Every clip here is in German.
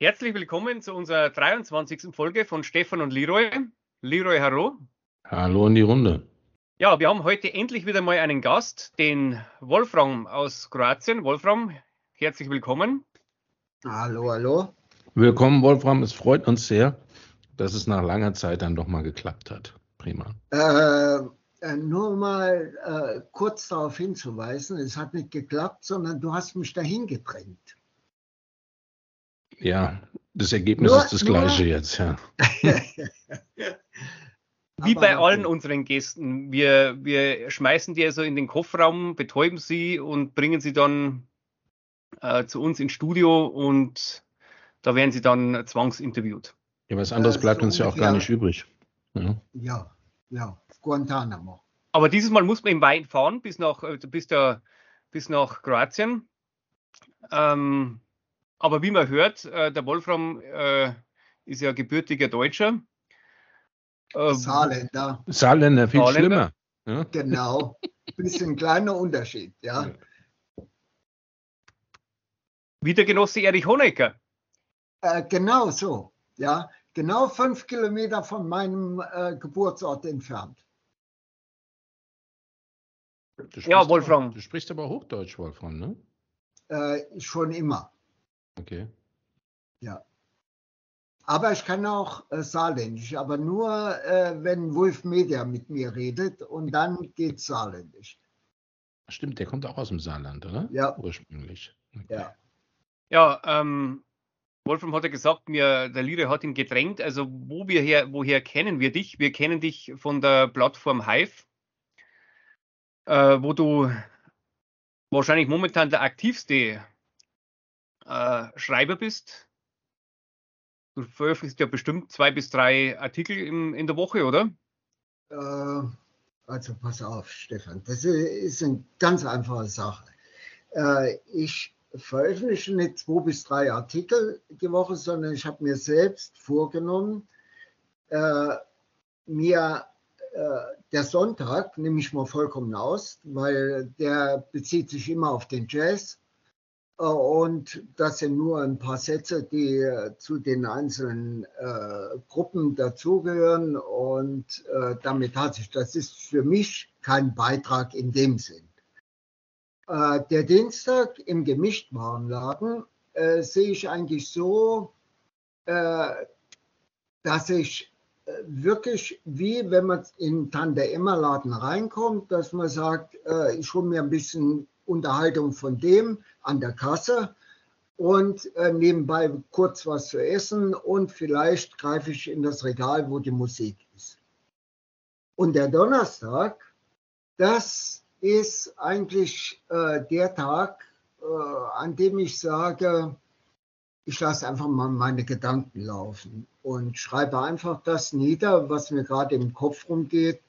Herzlich willkommen zu unserer 23. Folge von Stefan und Leroy. Leroy, hallo. Hallo in die Runde. Ja, wir haben heute endlich wieder mal einen Gast, den Wolfram aus Kroatien. Wolfram, herzlich willkommen. Hallo, hallo. Willkommen, Wolfram. Es freut uns sehr, dass es nach langer Zeit dann doch mal geklappt hat. Prima. Äh, äh, nur mal äh, kurz darauf hinzuweisen, es hat nicht geklappt, sondern du hast mich dahin gedrängt. Ja, das Ergebnis nur, ist das gleiche jetzt, ja. Wie bei allen unseren Gästen. Wir, wir schmeißen die also in den Kofferraum, betäuben sie und bringen sie dann äh, zu uns ins Studio und da werden sie dann zwangsinterviewt. Ja, was anderes äh, bleibt so uns ja auch gar nicht übrig. Ja, ja, ja. Guantanamo. Aber dieses Mal muss man im Wein fahren bis nach, äh, bis, der, bis nach Kroatien. Ähm, aber wie man hört, äh, der Wolfram äh, ist ja gebürtiger Deutscher. Ähm, Saarländer. Saarländer, viel Saarländer. schlimmer. Ja? Genau. Bisschen kleiner Unterschied, ja. Wie der Genosse Erich Honecker. Äh, genau so, ja. Genau fünf Kilometer von meinem äh, Geburtsort entfernt. Ja, Wolfram. Aber, du sprichst aber Hochdeutsch, Wolfram, ne? Äh, schon immer. Okay. Ja. Aber ich kann auch äh, Saarländisch, aber nur, äh, wenn Wolf Media mit mir redet und dann geht Saarländisch. Stimmt, der kommt auch aus dem Saarland, oder? Ja. Ursprünglich. Okay. Ja. Ja, ähm, Wolfram hat ja gesagt, mir, der Lire hat ihn gedrängt. Also, wo wir her, woher kennen wir dich? Wir kennen dich von der Plattform Hive, äh, wo du wahrscheinlich momentan der aktivste äh, Schreiber bist. Du veröffentlichst ja bestimmt zwei bis drei Artikel im, in der Woche, oder? Äh, also pass auf, Stefan, das ist eine ganz einfache Sache. Äh, ich veröffentliche nicht zwei bis drei Artikel die Woche, sondern ich habe mir selbst vorgenommen, äh, mir äh, der Sonntag nehme ich mal vollkommen aus, weil der bezieht sich immer auf den Jazz. Äh, und das sind nur ein paar Sätze, die zu den einzelnen äh, Gruppen dazugehören. Und äh, damit hat sich, das ist für mich kein Beitrag in dem Sinn. Äh, der Dienstag im Gemischtwarenladen äh, sehe ich eigentlich so, äh, dass ich wirklich wie wenn man in Tante Emma Laden reinkommt, dass man sagt, ich hole mir ein bisschen Unterhaltung von dem an der Kasse und äh, nebenbei kurz was zu essen und vielleicht greife ich in das Regal, wo die Musik ist. Und der Donnerstag, das ist eigentlich äh, der Tag, äh, an dem ich sage, ich lasse einfach mal meine Gedanken laufen und schreibe einfach das nieder, was mir gerade im Kopf rumgeht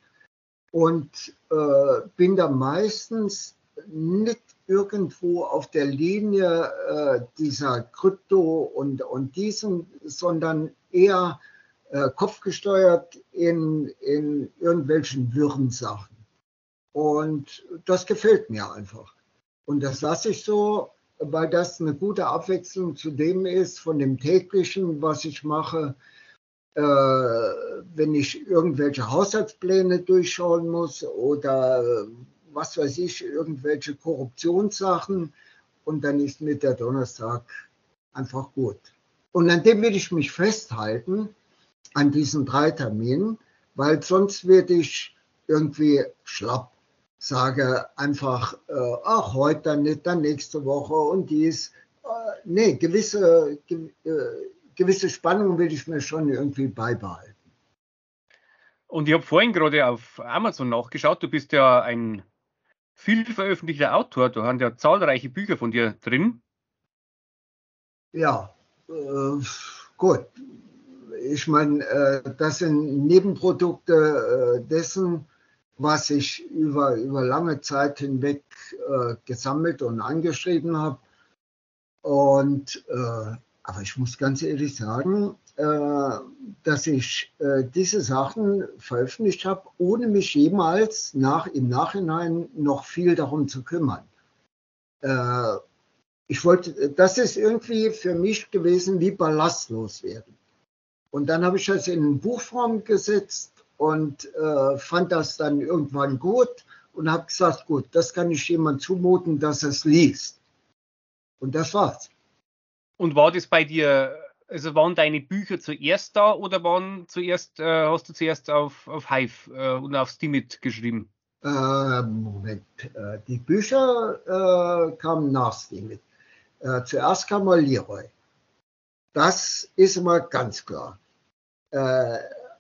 und äh, bin da meistens nicht irgendwo auf der Linie äh, dieser Krypto und, und diesen, sondern eher äh, kopfgesteuert in, in irgendwelchen wirren Sachen. Und das gefällt mir einfach. Und das lasse ich so, weil das eine gute Abwechslung zu dem ist, von dem täglichen, was ich mache. Äh, wenn ich irgendwelche Haushaltspläne durchschauen muss oder was weiß ich, irgendwelche Korruptionssachen und dann ist mir der Donnerstag einfach gut. Und an dem will ich mich festhalten, an diesen drei Terminen, weil sonst werde ich irgendwie schlapp. Sage einfach, äh, ach, heute dann nicht, dann nächste Woche und dies. Äh, nee, gewisse, ge, äh, gewisse Spannung will ich mir schon irgendwie beibehalten. Und ich habe vorhin gerade auf Amazon nachgeschaut, du bist ja ein viel veröffentlichter Autor. Da haben ja zahlreiche Bücher von dir drin. Ja, äh, gut. Ich meine, äh, das sind Nebenprodukte äh, dessen, was ich über, über lange Zeit hinweg äh, gesammelt und angeschrieben habe. Und äh, aber ich muss ganz ehrlich sagen, dass ich äh, diese Sachen veröffentlicht habe, ohne mich jemals nach, im Nachhinein noch viel darum zu kümmern. Äh, ich wollte, das ist irgendwie für mich gewesen wie ballastlos werden. Und dann habe ich das in Buchform gesetzt und äh, fand das dann irgendwann gut und habe gesagt, gut, das kann ich jemand zumuten, dass es liest. Und das war's. Und war das bei dir, also waren deine Bücher zuerst da oder waren zuerst, äh, hast du zuerst auf, auf Hive äh, und auf Steamit geschrieben? Äh, Moment, äh, die Bücher äh, kamen nach Steamit. Äh, zuerst kam mal Leroy. Das ist immer ganz klar.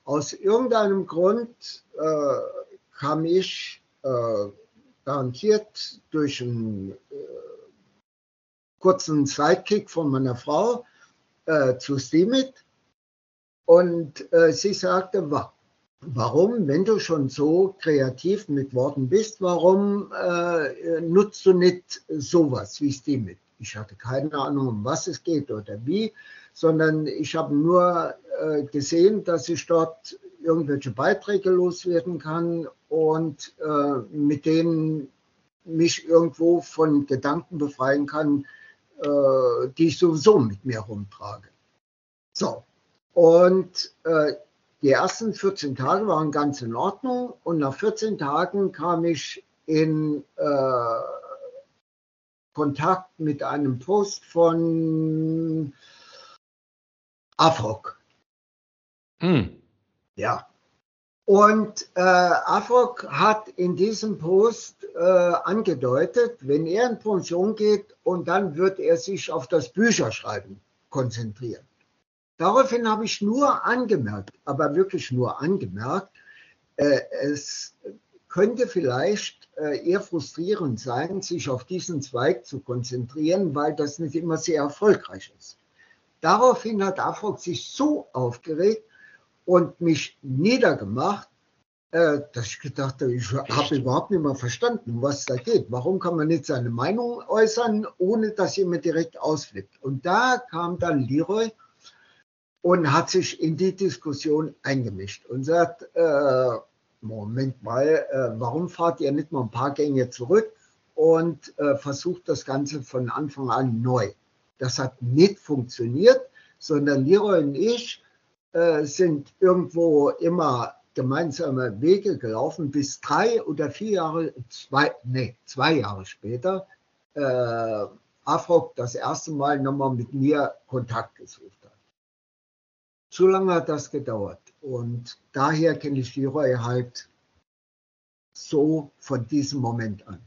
aus irgendeinem Grund kam ich garantiert durch einen kurzen Sidekick von meiner Frau äh, zu Steamit und äh, sie sagte, wa warum, wenn du schon so kreativ mit Worten bist, warum äh, nutzt du nicht sowas wie Steamit? Ich hatte keine Ahnung, um was es geht oder wie, sondern ich habe nur äh, gesehen, dass ich dort irgendwelche Beiträge loswerden kann und äh, mit denen mich irgendwo von Gedanken befreien kann, äh, die ich sowieso mit mir rumtrage. So, und äh, die ersten 14 Tage waren ganz in Ordnung und nach 14 Tagen kam ich in äh, Kontakt mit einem Post von Afrok. Hm. Ja, und äh, Afrok hat in diesem Post äh, angedeutet, wenn er in Pension geht und dann wird er sich auf das Bücherschreiben konzentrieren. Daraufhin habe ich nur angemerkt, aber wirklich nur angemerkt, äh, es könnte vielleicht äh, eher frustrierend sein, sich auf diesen Zweig zu konzentrieren, weil das nicht immer sehr erfolgreich ist. Daraufhin hat Afrok sich so aufgeregt, und mich niedergemacht, äh, dass ich gedacht habe, ich habe überhaupt nicht mehr verstanden, was da geht. Warum kann man nicht seine Meinung äußern, ohne dass jemand direkt ausflippt? Und da kam dann Leroy und hat sich in die Diskussion eingemischt und sagt, äh, Moment mal, äh, warum fahrt ihr nicht mal ein paar Gänge zurück und äh, versucht das Ganze von Anfang an neu? Das hat nicht funktioniert, sondern Leroy und ich äh, sind irgendwo immer gemeinsame Wege gelaufen, bis drei oder vier Jahre, zwei, nee, zwei Jahre später, äh, Afrok das erste Mal nochmal mit mir Kontakt gesucht hat. Zu lange hat das gedauert. Und daher kenne ich die Reue halt so von diesem Moment an.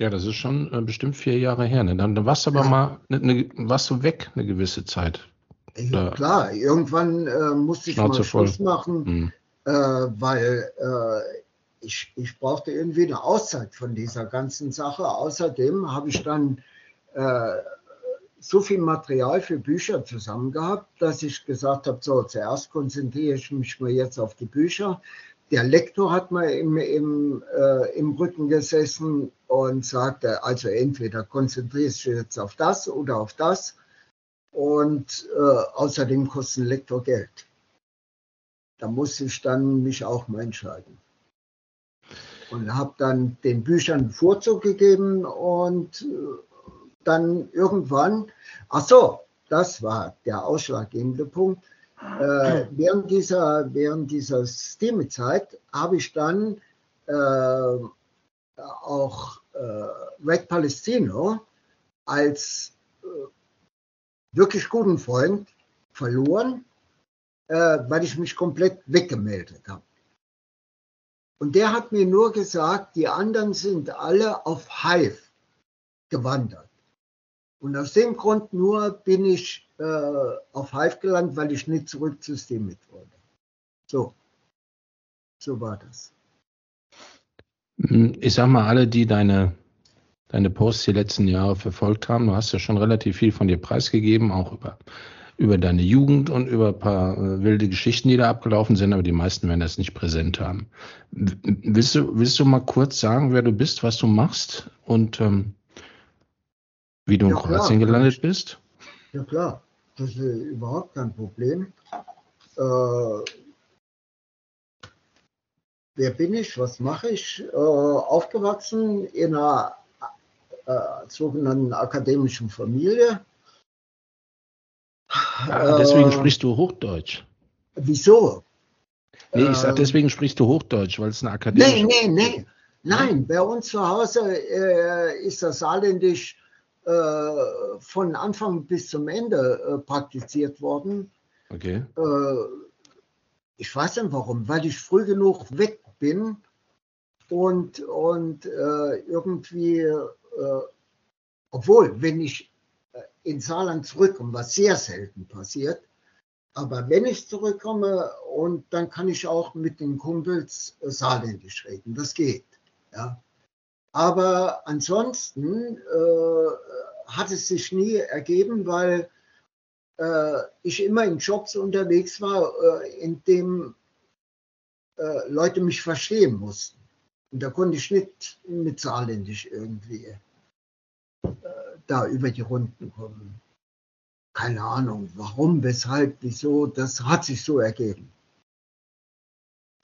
Ja, das ist schon äh, bestimmt vier Jahre her. Ne? Dann, dann warst du aber ja. mal, ne, ne, warst du weg eine gewisse Zeit. Ja, klar, irgendwann äh, musste ich Schnauze mal Schluss voll. machen, mhm. äh, weil äh, ich, ich brauchte irgendwie eine Auszeit von dieser ganzen Sache. Außerdem habe ich dann äh, so viel Material für Bücher zusammen gehabt, dass ich gesagt habe, so, zuerst konzentriere ich mich mal jetzt auf die Bücher. Der Lektor hat mal im, im, äh, im Rücken gesessen und sagte, also entweder konzentrierst du jetzt auf das oder auf das und äh, außerdem kostet ein Lektor Geld. Da muss ich dann mich auch mal entscheiden. Und habe dann den Büchern Vorzug gegeben und äh, dann irgendwann, ach so, das war der ausschlaggebende Punkt. Äh, während dieser, während dieser Steam-Zeit habe ich dann äh, auch äh, Red Palestino als wirklich guten Freund verloren, äh, weil ich mich komplett weggemeldet habe. Und der hat mir nur gesagt, die anderen sind alle auf Hive gewandert. Und aus dem Grund nur bin ich äh, auf Hive gelandet, weil ich nicht zurück zu Steam mit wollte. So, so war das. Ich sag mal, alle, die deine deine Posts die letzten Jahre verfolgt haben. Du hast ja schon relativ viel von dir preisgegeben, auch über, über deine Jugend und über ein paar äh, wilde Geschichten, die da abgelaufen sind, aber die meisten werden das nicht präsent haben. Willst du, willst du mal kurz sagen, wer du bist, was du machst und ähm, wie du ja, in Kroatien klar. gelandet bist? Ja klar, das ist überhaupt kein Problem. Äh, wer bin ich? Was mache ich? Äh, aufgewachsen in einer äh, sogenannten akademischen Familie. Ah, deswegen äh, sprichst du Hochdeutsch. Wieso? Nee, ich sag, ähm, deswegen sprichst du Hochdeutsch, weil es eine akademische... Nee, nee, nee. Nein, bei uns zu Hause äh, ist das Saarländisch äh, von Anfang bis zum Ende äh, praktiziert worden. Okay. Äh, ich weiß nicht warum, weil ich früh genug weg bin und, und äh, irgendwie, äh, obwohl, wenn ich in Saarland zurückkomme, was sehr selten passiert, aber wenn ich zurückkomme und dann kann ich auch mit den Kumpels Saarländisch reden, das geht. Ja. Aber ansonsten äh, hat es sich nie ergeben, weil äh, ich immer in Jobs unterwegs war, äh, in dem äh, Leute mich verstehen mussten. Und da konnte ich nicht mit Saarländisch irgendwie äh, da über die Runden kommen. Keine Ahnung, warum, weshalb, wieso, das hat sich so ergeben.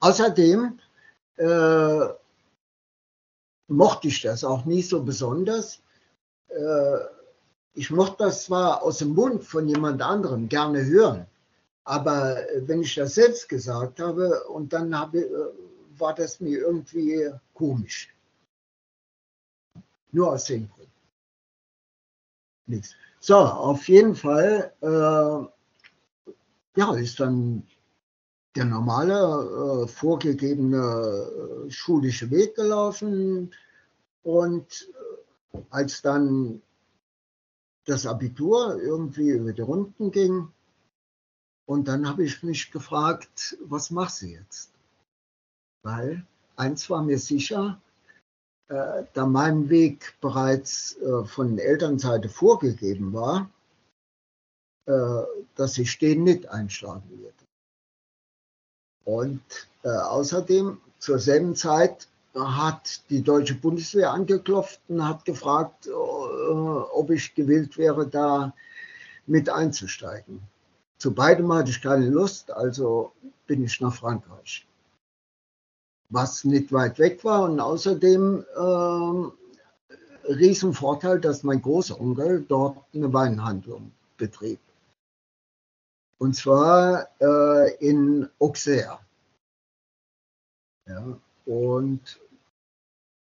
Außerdem äh, mochte ich das auch nie so besonders. Äh, ich mochte das zwar aus dem Mund von jemand anderem gerne hören, aber wenn ich das selbst gesagt habe und dann habe, äh, war das mir irgendwie komisch. Nur aus dem Grund. Nichts. So, auf jeden Fall, äh, ja, ist dann der normale, äh, vorgegebene äh, schulische Weg gelaufen. Und äh, als dann das Abitur irgendwie über die Runden ging, und dann habe ich mich gefragt, was machst du jetzt? Weil eins war mir sicher, äh, da mein Weg bereits äh, von Elternseite vorgegeben war, äh, dass ich den nicht einschlagen würde. Und äh, außerdem zur selben Zeit hat die deutsche Bundeswehr angeklopft und hat gefragt, äh, ob ich gewillt wäre, da mit einzusteigen. Zu beidem hatte ich keine Lust, also bin ich nach Frankreich. Was nicht weit weg war und außerdem äh, Riesenvorteil, dass mein Großonkel dort eine Weinhandlung betrieb. Und zwar äh, in Auxerre. Ja, und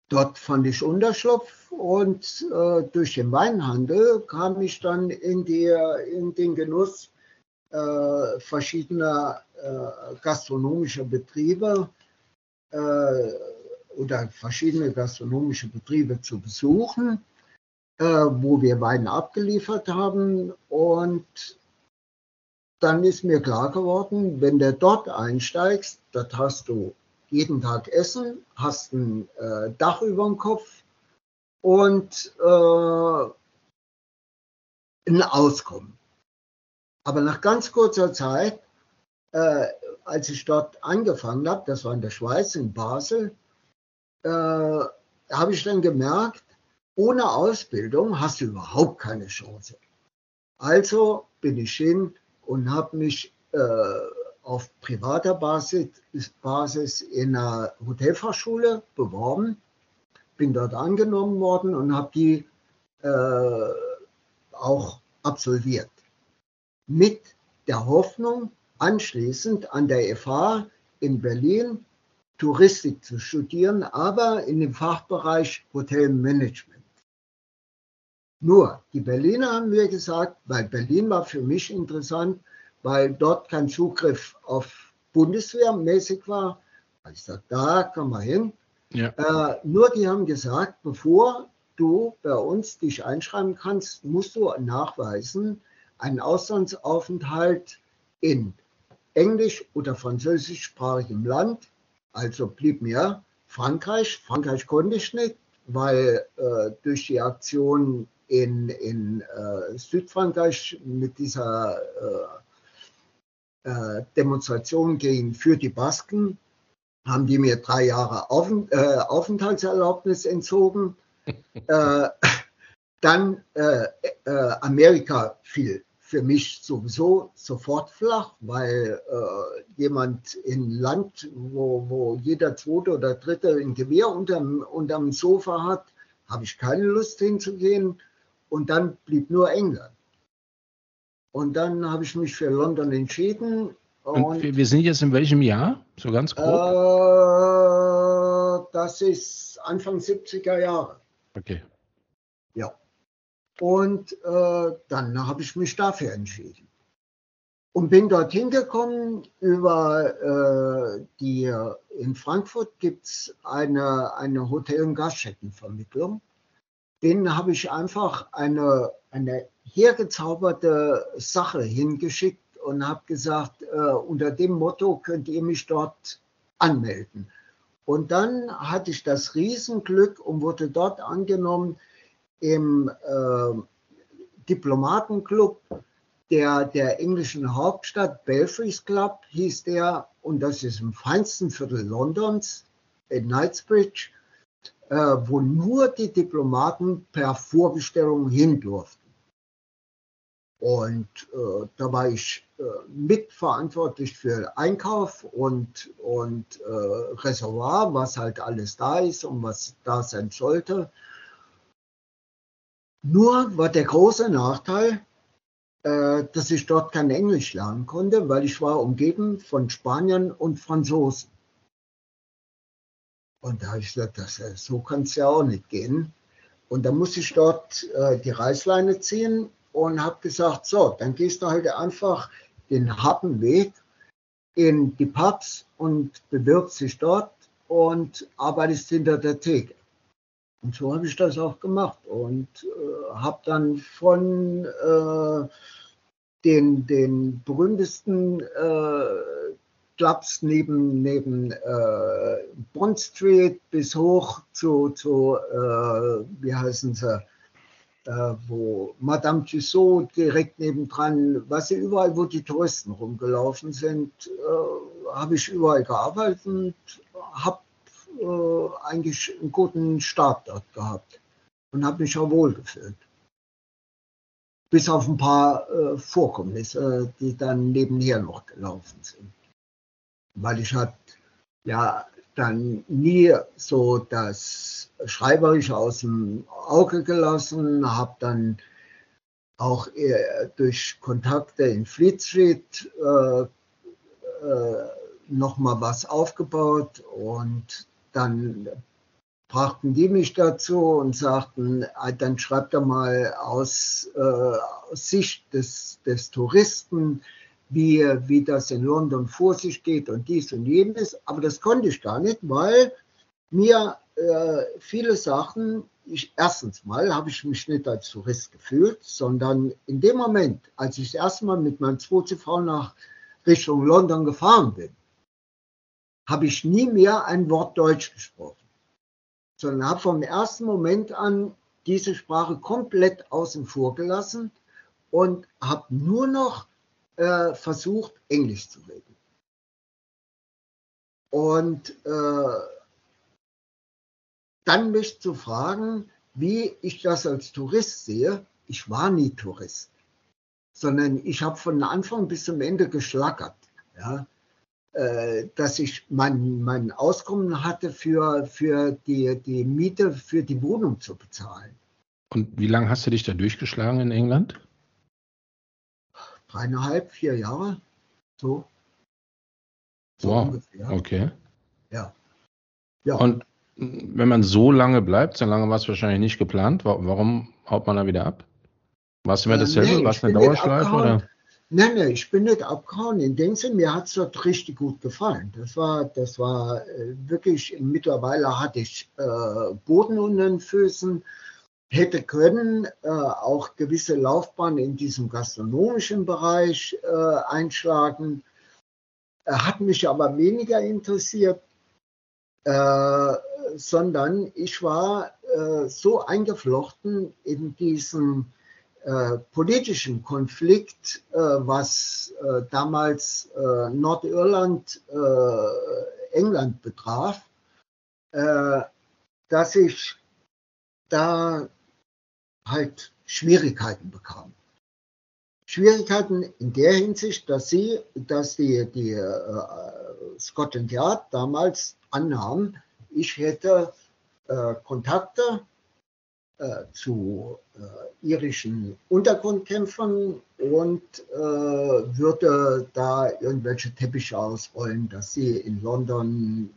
dort fand ich Unterschlupf und äh, durch den Weinhandel kam ich dann in, die, in den Genuss äh, verschiedener äh, gastronomischer Betriebe oder verschiedene gastronomische Betriebe zu besuchen, äh, wo wir Wein abgeliefert haben und dann ist mir klar geworden, wenn du dort einsteigst, das hast du jeden Tag Essen, hast ein äh, Dach über dem Kopf und äh, ein Auskommen. Aber nach ganz kurzer Zeit, äh, als ich dort angefangen habe, das war in der Schweiz, in Basel, äh, habe ich dann gemerkt, ohne Ausbildung hast du überhaupt keine Chance. Also bin ich hin, und habe mich äh, auf privater Basis, Basis in einer Hotelfachschule beworben, bin dort angenommen worden und habe die äh, auch absolviert. Mit der Hoffnung, anschließend an der FH in Berlin Touristik zu studieren, aber in dem Fachbereich Hotelmanagement. Nur, die Berliner haben mir gesagt, weil Berlin war für mich interessant, weil dort kein Zugriff auf Bundeswehr mäßig war. Ich sagte, da kann man hin. Ja. Äh, nur die haben gesagt, bevor du bei uns dich einschreiben kannst, musst du nachweisen, einen Auslandsaufenthalt in englisch- oder französischsprachigem Land. Also blieb mir Frankreich. Frankreich konnte ich nicht, weil äh, durch die Aktion in, in äh, Südfrankreich mit dieser äh, äh, Demonstration gegen für die Basken haben die mir drei Jahre Aufent äh, Aufenthaltserlaubnis entzogen. Dann Amerika fiel für mich sowieso sofort flach, weil jemand in Land, wo, wo jeder zweite oder dritte ein Gewehr unterm, unterm Sofa hat, habe ich keine Lust hinzugehen. Und dann blieb nur England. Und dann habe ich mich für London entschieden. Und, und wir sind jetzt in welchem Jahr? So ganz grob? Äh, das ist Anfang 70er Jahre. Okay. Ja. Und äh, dann habe ich mich dafür entschieden. Und bin dorthin gekommen über äh, die, in Frankfurt gibt es eine, eine Hotel- und Gaststättenvermittlung. Denen habe ich einfach eine, eine hergezauberte Sache hingeschickt und habe gesagt, äh, unter dem Motto könnt ihr mich dort anmelden. Und dann hatte ich das Riesenglück und wurde dort angenommen im äh, Diplomatenclub der, der englischen Hauptstadt, Belfries Club hieß der, und das ist im feinsten Viertel Londons, in Knightsbridge, äh, wo nur die Diplomaten per Vorbestellung hin durften. Und äh, da war ich äh, mitverantwortlich für Einkauf und, und äh, Reservoir, was halt alles da ist und was da sein sollte. Nur war der große Nachteil, äh, dass ich dort kein Englisch lernen konnte, weil ich war umgeben von Spaniern und Franzosen. Und da habe ich gesagt, das, äh, so kann es ja auch nicht gehen. Und da musste ich dort äh, die Reißleine ziehen und habe gesagt, so, dann gehst du halt einfach den harten Weg in die Pubs und bewirbst dich dort und arbeitest hinter der Theke. Und so habe ich das auch gemacht und äh, habe dann von äh, den, den berühmtesten äh, Clubs neben, neben äh, Bond Street bis hoch zu, zu äh, wie heißen sie, äh, wo Madame Tussaud direkt nebendran, was sie überall, wo die Touristen rumgelaufen sind, habe ich überall gearbeitet und habe äh, eigentlich einen guten Start dort gehabt und habe mich auch wohl gefühlt. Bis auf ein paar äh, Vorkommnisse, die dann nebenher noch gelaufen sind. Weil ich halt ja dann nie so das Schreiberische aus dem Auge gelassen, habe dann auch durch Kontakte in Fleet Street äh, äh, nochmal was aufgebaut und dann brachten die mich dazu und sagten, ah, dann schreibt er mal aus, äh, aus Sicht des, des Touristen, wie, wie das in London vor sich geht und dies und jenes. Aber das konnte ich gar nicht, weil mir äh, viele Sachen, ich, erstens mal habe ich mich nicht als Tourist gefühlt, sondern in dem Moment, als ich das erste Mal mit meinem 2CV nach Richtung London gefahren bin, habe ich nie mehr ein Wort Deutsch gesprochen, sondern habe vom ersten Moment an diese Sprache komplett außen vor gelassen und habe nur noch äh, versucht, Englisch zu reden. Und äh, dann mich zu fragen, wie ich das als Tourist sehe. Ich war nie Tourist, sondern ich habe von Anfang bis zum Ende geschlackert. Ja? Äh, dass ich mein, mein Auskommen hatte, für, für die, die Miete für die Wohnung zu bezahlen. Und wie lange hast du dich da durchgeschlagen in England? Dreieinhalb, vier Jahre. So. so wow. Ungefähr. Okay. Ja. ja. Und wenn man so lange bleibt, so lange war es wahrscheinlich nicht geplant, warum haut man da wieder ab? Warst du immer äh, dasselbe? Äh, nee, Warst du eine Dauerschleife? Oder? Nein, nein, ich bin nicht abgehauen. In dem Sinne, mir hat es dort richtig gut gefallen. Das war, das war äh, wirklich, mittlerweile hatte ich äh, Boden unter den Füßen, hätte können äh, auch gewisse Laufbahnen in diesem gastronomischen Bereich äh, einschlagen. Hat mich aber weniger interessiert, äh, sondern ich war äh, so eingeflochten in diesen äh, politischen Konflikt, äh, was äh, damals äh, Nordirland, äh, England betraf, dass ich da halt Schwierigkeiten bekam. Schwierigkeiten in der Hinsicht, dass sie, dass die, die Scotland Yard damals annahmen, ich hätte Kontakte äh, zu äh, irischen Untergrundkämpfern und äh, würde da irgendwelche Teppiche ausrollen, dass sie in London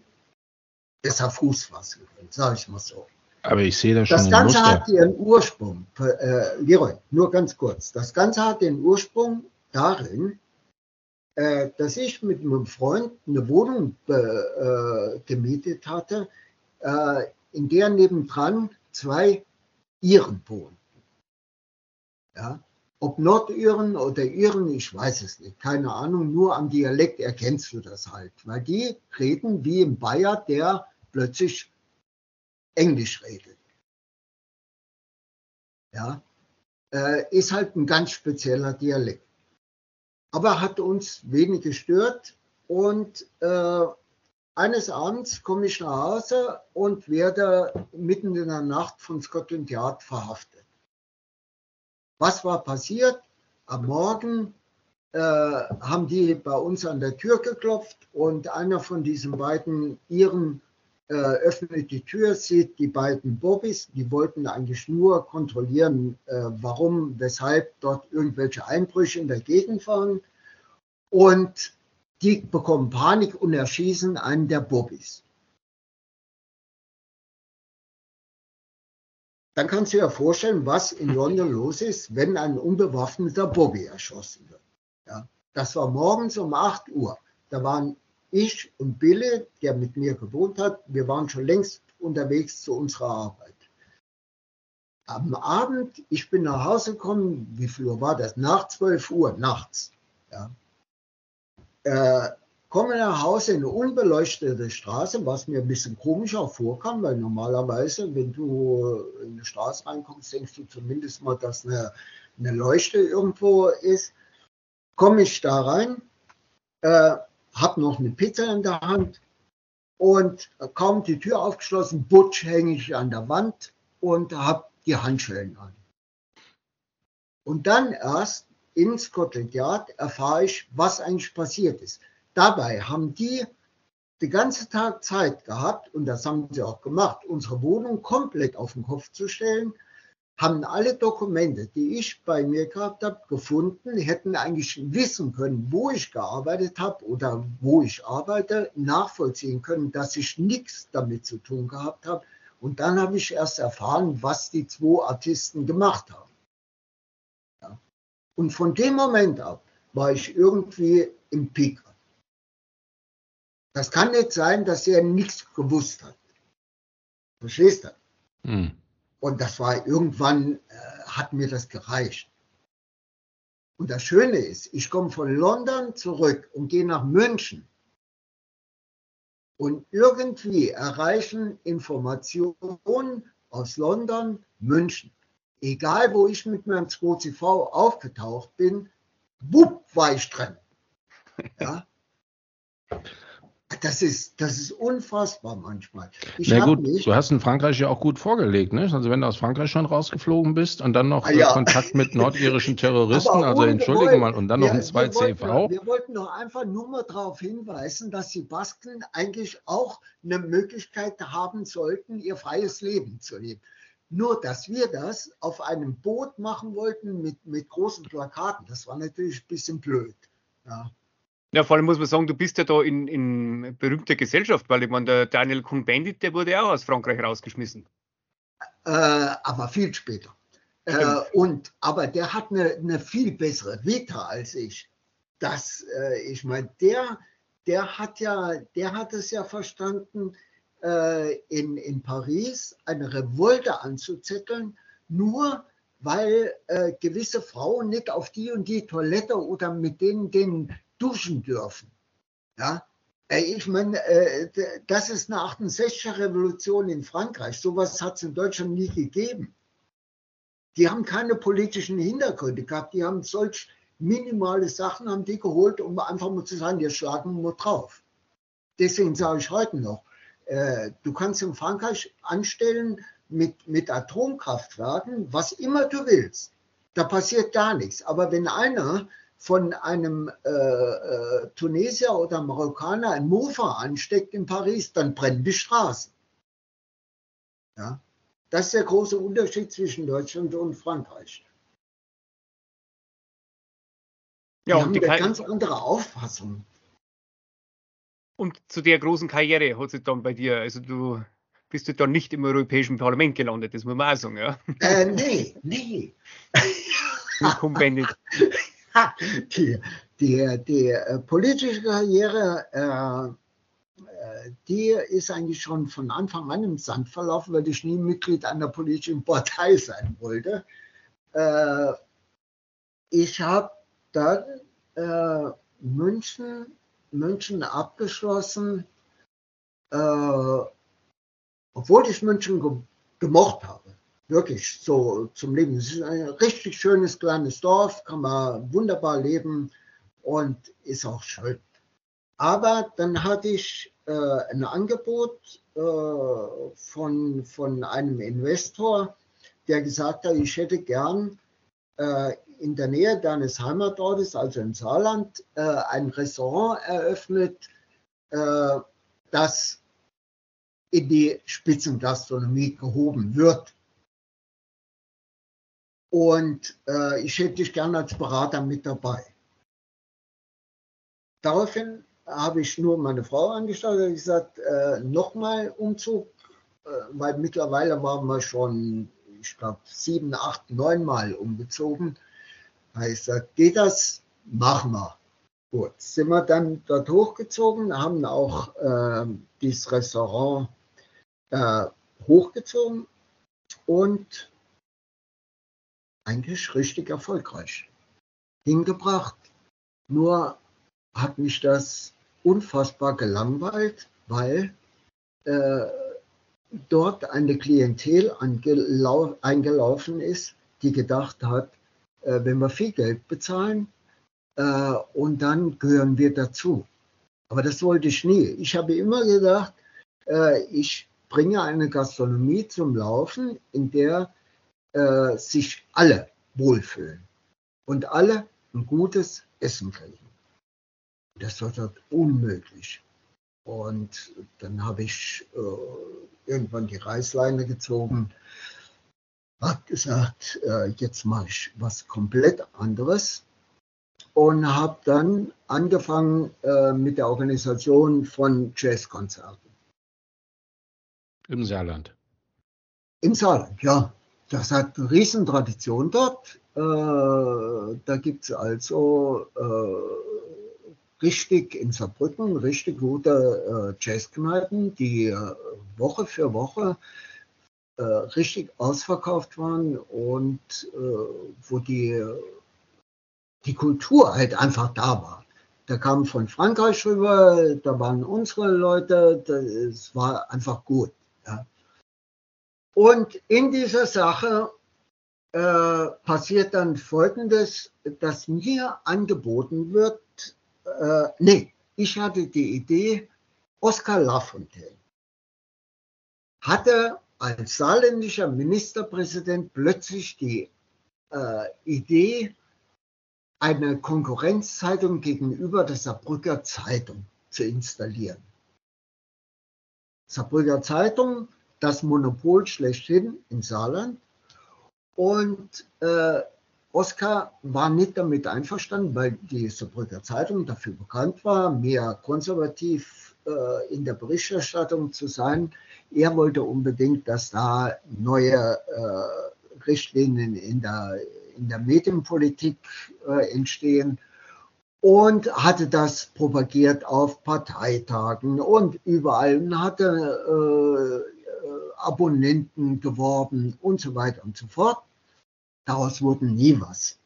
besser Fuß fassen können, sage ich mal so. Aber ich sehe da schon Das Ganze hat ihren Ursprung, äh, Leroy, nur ganz kurz. Das Ganze hat den Ursprung darin, äh, dass ich mit einem Freund eine Wohnung äh, gemietet hatte, äh, in der nebendran zwei Iren wohnen. Ja? Ob Nordiren oder Iren, ich weiß es nicht, keine Ahnung, nur am Dialekt erkennst du das halt, weil die reden wie im Bayer, der plötzlich Englisch redet. Ja, äh, ist halt ein ganz spezieller Dialekt. Aber hat uns wenig gestört und äh, eines Abends komme ich nach Hause und werde mitten in der Nacht von Scotland Yard verhaftet. Was war passiert? Am Morgen äh, haben die bei uns an der Tür geklopft und einer von diesen beiden Iren äh, öffnet die Tür, sieht die beiden Bobbys, die wollten eigentlich nur kontrollieren, äh, warum, weshalb dort irgendwelche Einbrüche in der Gegend waren. Und die bekommen Panik und erschießen einen der Bobbys. Dann kannst du dir vorstellen, was in London los ist, wenn ein unbewaffneter Bobby erschossen wird. Ja, das war morgens um 8 Uhr. Da waren ich und Bille, der mit mir gewohnt hat, wir waren schon längst unterwegs zu unserer Arbeit. Am Abend, ich bin nach Hause gekommen, wie viel Uhr war das? Nach 12 Uhr nachts. Ja äh, komme nach Hause in eine unbeleuchtete Straße, was mir ein bisschen komisch auch vorkam, weil normalerweise, wenn du in eine Straße reinkommst, denkst du zumindest mal, dass eine, eine Leuchte irgendwo ist. Komme ich da rein, äh, habe noch eine Pizza in der Hand und kaum die Tür aufgeschlossen, butsch hänge ich an der Wand und habe die Handschellen an. Und dann erst in Scotland Yard erfahre ich, was eigentlich passiert ist. Dabei haben die den ganzen Tag Zeit gehabt, und das haben sie auch gemacht, unsere Wohnung komplett auf den Kopf zu stellen, haben alle Dokumente, die ich bei mir gehabt habe, gefunden, hätten eigentlich wissen können, wo ich gearbeitet habe oder wo ich arbeite, nachvollziehen können, dass ich nichts damit zu tun gehabt habe. Und dann habe ich erst erfahren, was die zwei Artisten gemacht haben. Und von dem Moment ab war ich irgendwie im Peak. Das kann nicht sein, dass er nichts gewusst hat. Verstehst du? Mhm. Und das war irgendwann, äh, hat mir das gereicht. Und das Schöne ist, ich komme von London zurück und gehe nach München. Und irgendwie erreichen Informationen aus London München egal wo ich mit meinem 2CV aufgetaucht bin, wupp, war ich drin. Ja? Das ist, das ist unfassbar manchmal. Ich Na gut, nicht, du hast in Frankreich ja auch gut vorgelegt, ne? Also wenn du aus Frankreich schon rausgeflogen bist und dann noch ah, ja. Kontakt mit nordirischen Terroristen, also entschuldige mal, und dann noch ein 2 CV. Wir wollten doch einfach nur mal darauf hinweisen, dass die Basken eigentlich auch eine Möglichkeit haben sollten, ihr freies Leben zu leben. Nur, dass wir das auf einem Boot machen wollten mit, mit großen Plakaten, das war natürlich ein bisschen blöd. Ja. Ja, vor allem muss man sagen, du bist ja da in, in berühmter Gesellschaft, weil ich meine, der Daniel Kuhn-Bendit, der wurde ja auch aus Frankreich rausgeschmissen. Äh, aber viel später. Äh, und, aber der hat eine, eine, viel bessere Vita als ich. Das, äh, ich meine, der, der hat ja, der hat es ja verstanden, in, in Paris eine Revolte anzuzetteln, nur weil äh, gewisse Frauen nicht auf die und die Toilette oder mit denen, denen duschen dürfen. Ja? Äh, ich meine, äh, das ist eine 68er Revolution in Frankreich. Sowas hat es in Deutschland nie gegeben. Die haben keine politischen Hintergründe gehabt. Die haben solch minimale Sachen haben die geholt, um einfach mal zu sagen, wir schlagen nur drauf. Deswegen sage ich heute noch, äh, du kannst in Frankreich anstellen mit, mit Atomkraftwerken, was immer du willst. Da passiert gar nichts. Aber wenn einer von einem äh, äh, Tunesier oder Marokkaner ein Mofa ansteckt in Paris, dann brennen die Straßen. Ja? Das ist der große Unterschied zwischen Deutschland und Frankreich. Die ja, haben die eine ganz andere Auffassung. Und zu der großen Karriere hat sich dann bei dir, also du bist du dann nicht im Europäischen Parlament gelandet, das muss man auch sagen, ja? Äh, nee, nee. die, die, die äh, politische Karriere, äh, äh, die ist eigentlich schon von Anfang an im Sand verlaufen, weil ich nie Mitglied einer politischen Partei sein wollte. Äh, ich habe dann äh, München, München abgeschlossen, äh, obwohl ich München ge gemocht habe. Wirklich so zum Leben. Es ist ein richtig schönes kleines Dorf, kann man wunderbar leben und ist auch schön. Aber dann hatte ich äh, ein Angebot äh, von, von einem Investor, der gesagt hat, ich hätte gern äh, in der Nähe deines Heimatortes, also im Saarland, äh, ein Restaurant eröffnet, äh, das in die Spitzengastronomie gehoben wird. Und äh, ich hätte dich gerne als Berater mit dabei. Daraufhin habe ich nur meine Frau angeschaut und gesagt, äh, nochmal Umzug, äh, weil mittlerweile waren wir schon, ich glaube, sieben, acht, neun Mal umgezogen. Ich gesagt, geht das? Machen wir. Gut, sind wir dann dort hochgezogen, haben auch äh, dieses Restaurant äh, hochgezogen und eigentlich richtig erfolgreich hingebracht. Nur hat mich das unfassbar gelangweilt, weil äh, dort eine Klientel eingelaufen ist, die gedacht hat, äh, wenn wir viel Geld bezahlen äh, und dann gehören wir dazu. Aber das wollte ich nie. Ich habe immer gedacht, äh, ich bringe eine Gastronomie zum Laufen, in der äh, sich alle wohlfühlen und alle ein gutes Essen kriegen. Das war dort unmöglich. Und dann habe ich äh, irgendwann die Reißleine gezogen, habe gesagt, äh, jetzt mache ich was komplett anderes und habe dann angefangen äh, mit der Organisation von Jazzkonzerten. Im Saarland. Im Saarland, ja. Das hat eine Riesentradition dort. Äh, da gibt es also äh, richtig in Saarbrücken richtig gute äh, Jazzkneipen, die äh, Woche für Woche äh, richtig ausverkauft waren und äh, wo die, die Kultur halt einfach da war. Da kam von Frankreich rüber, da waren unsere Leute, es war einfach gut. Ja. Und in dieser Sache äh, passiert dann Folgendes, dass mir angeboten wird, äh, nee, ich hatte die Idee, Oskar Lafontaine hatte als saarländischer Ministerpräsident plötzlich die äh, Idee, eine Konkurrenzzeitung gegenüber der Saarbrücker Zeitung zu installieren. Saarbrücker Zeitung das Monopol schlechthin in Saarland. Und äh, Oskar war nicht damit einverstanden, weil die Saarbrücker Zeitung dafür bekannt war, mehr konservativ äh, in der Berichterstattung zu sein. Er wollte unbedingt, dass da neue äh, Richtlinien in der, in der Medienpolitik äh, entstehen und hatte das propagiert auf Parteitagen und überall und hatte äh, Abonnenten geworben und so weiter und so fort. Daraus wurde nie was,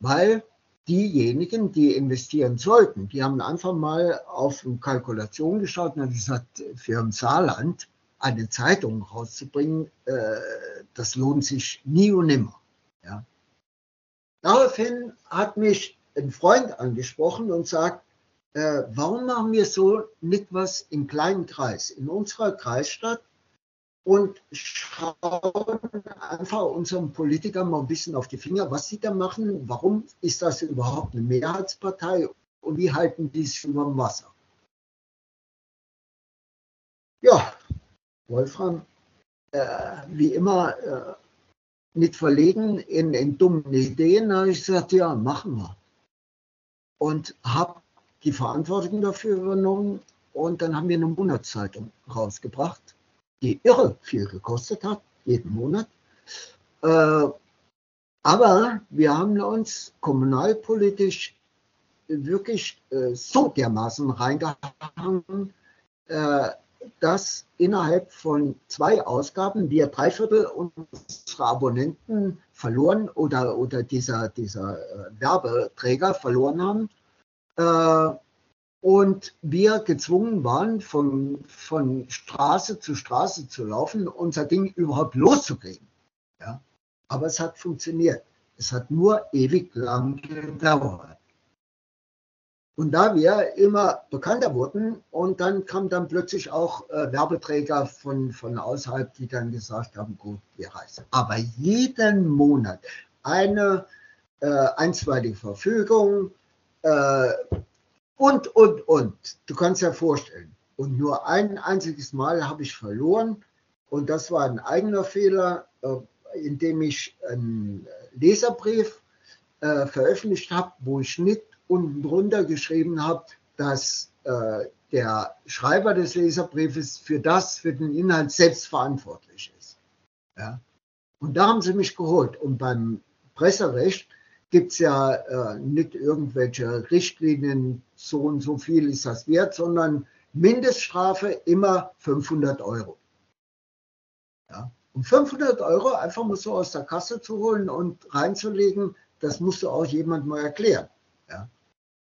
weil diejenigen, die investieren sollten, die haben einfach mal auf eine Kalkulation geschaut und haben gesagt, für ein Saarland eine Zeitung rauszubringen, äh, das lohnt sich nie und nimmer. Ja. Daraufhin hat mich ein Freund angesprochen und sagt, äh, warum machen wir so nicht was im kleinen Kreis? In unserer Kreisstadt und schauen einfach unseren Politikern mal ein bisschen auf die Finger, was sie da machen, warum ist das überhaupt eine Mehrheitspartei und wie halten die sich über dem Wasser. Ja, Wolfram, äh, wie immer äh, nicht verlegen in, in dummen Ideen. Da habe ich gesagt, ja, machen wir. Und habe die Verantwortung dafür übernommen. Und dann haben wir eine Monatszeitung rausgebracht, die irre viel gekostet hat, jeden Monat. Äh, aber wir haben uns kommunalpolitisch wirklich äh, so dermaßen reingehangen, äh, dass innerhalb von zwei Ausgaben wir drei Viertel unserer Abonnenten verloren oder, oder dieser, dieser äh, Werbeträger verloren haben. Äh, und wir gezwungen waren, von, von Straße zu Straße zu laufen, unser Ding überhaupt loszukriegen. Ja? Aber es hat funktioniert. Es hat nur ewig lang gedauert. Und da wir immer bekannter wurden und dann kamen dann plötzlich auch äh, Werbeträger von, von außerhalb, die dann gesagt haben, gut, wir reisen. Aber jeden Monat eine äh, einstweilige Verfügung äh, und, und, und. Du kannst dir vorstellen. Und nur ein einziges Mal habe ich verloren und das war ein eigener Fehler, äh, indem ich einen Leserbrief äh, veröffentlicht habe, wo ich nicht unten drunter geschrieben habe, dass äh, der Schreiber des Leserbriefes für das, für den Inhalt selbst verantwortlich ist. Ja? Und da haben sie mich geholt. Und beim Presserecht gibt es ja äh, nicht irgendwelche Richtlinien, so und so viel ist das wert, sondern Mindeststrafe immer 500 Euro. Ja? Und 500 Euro einfach mal so aus der Kasse zu holen und reinzulegen, das musst du auch jemand mal erklären. Ja?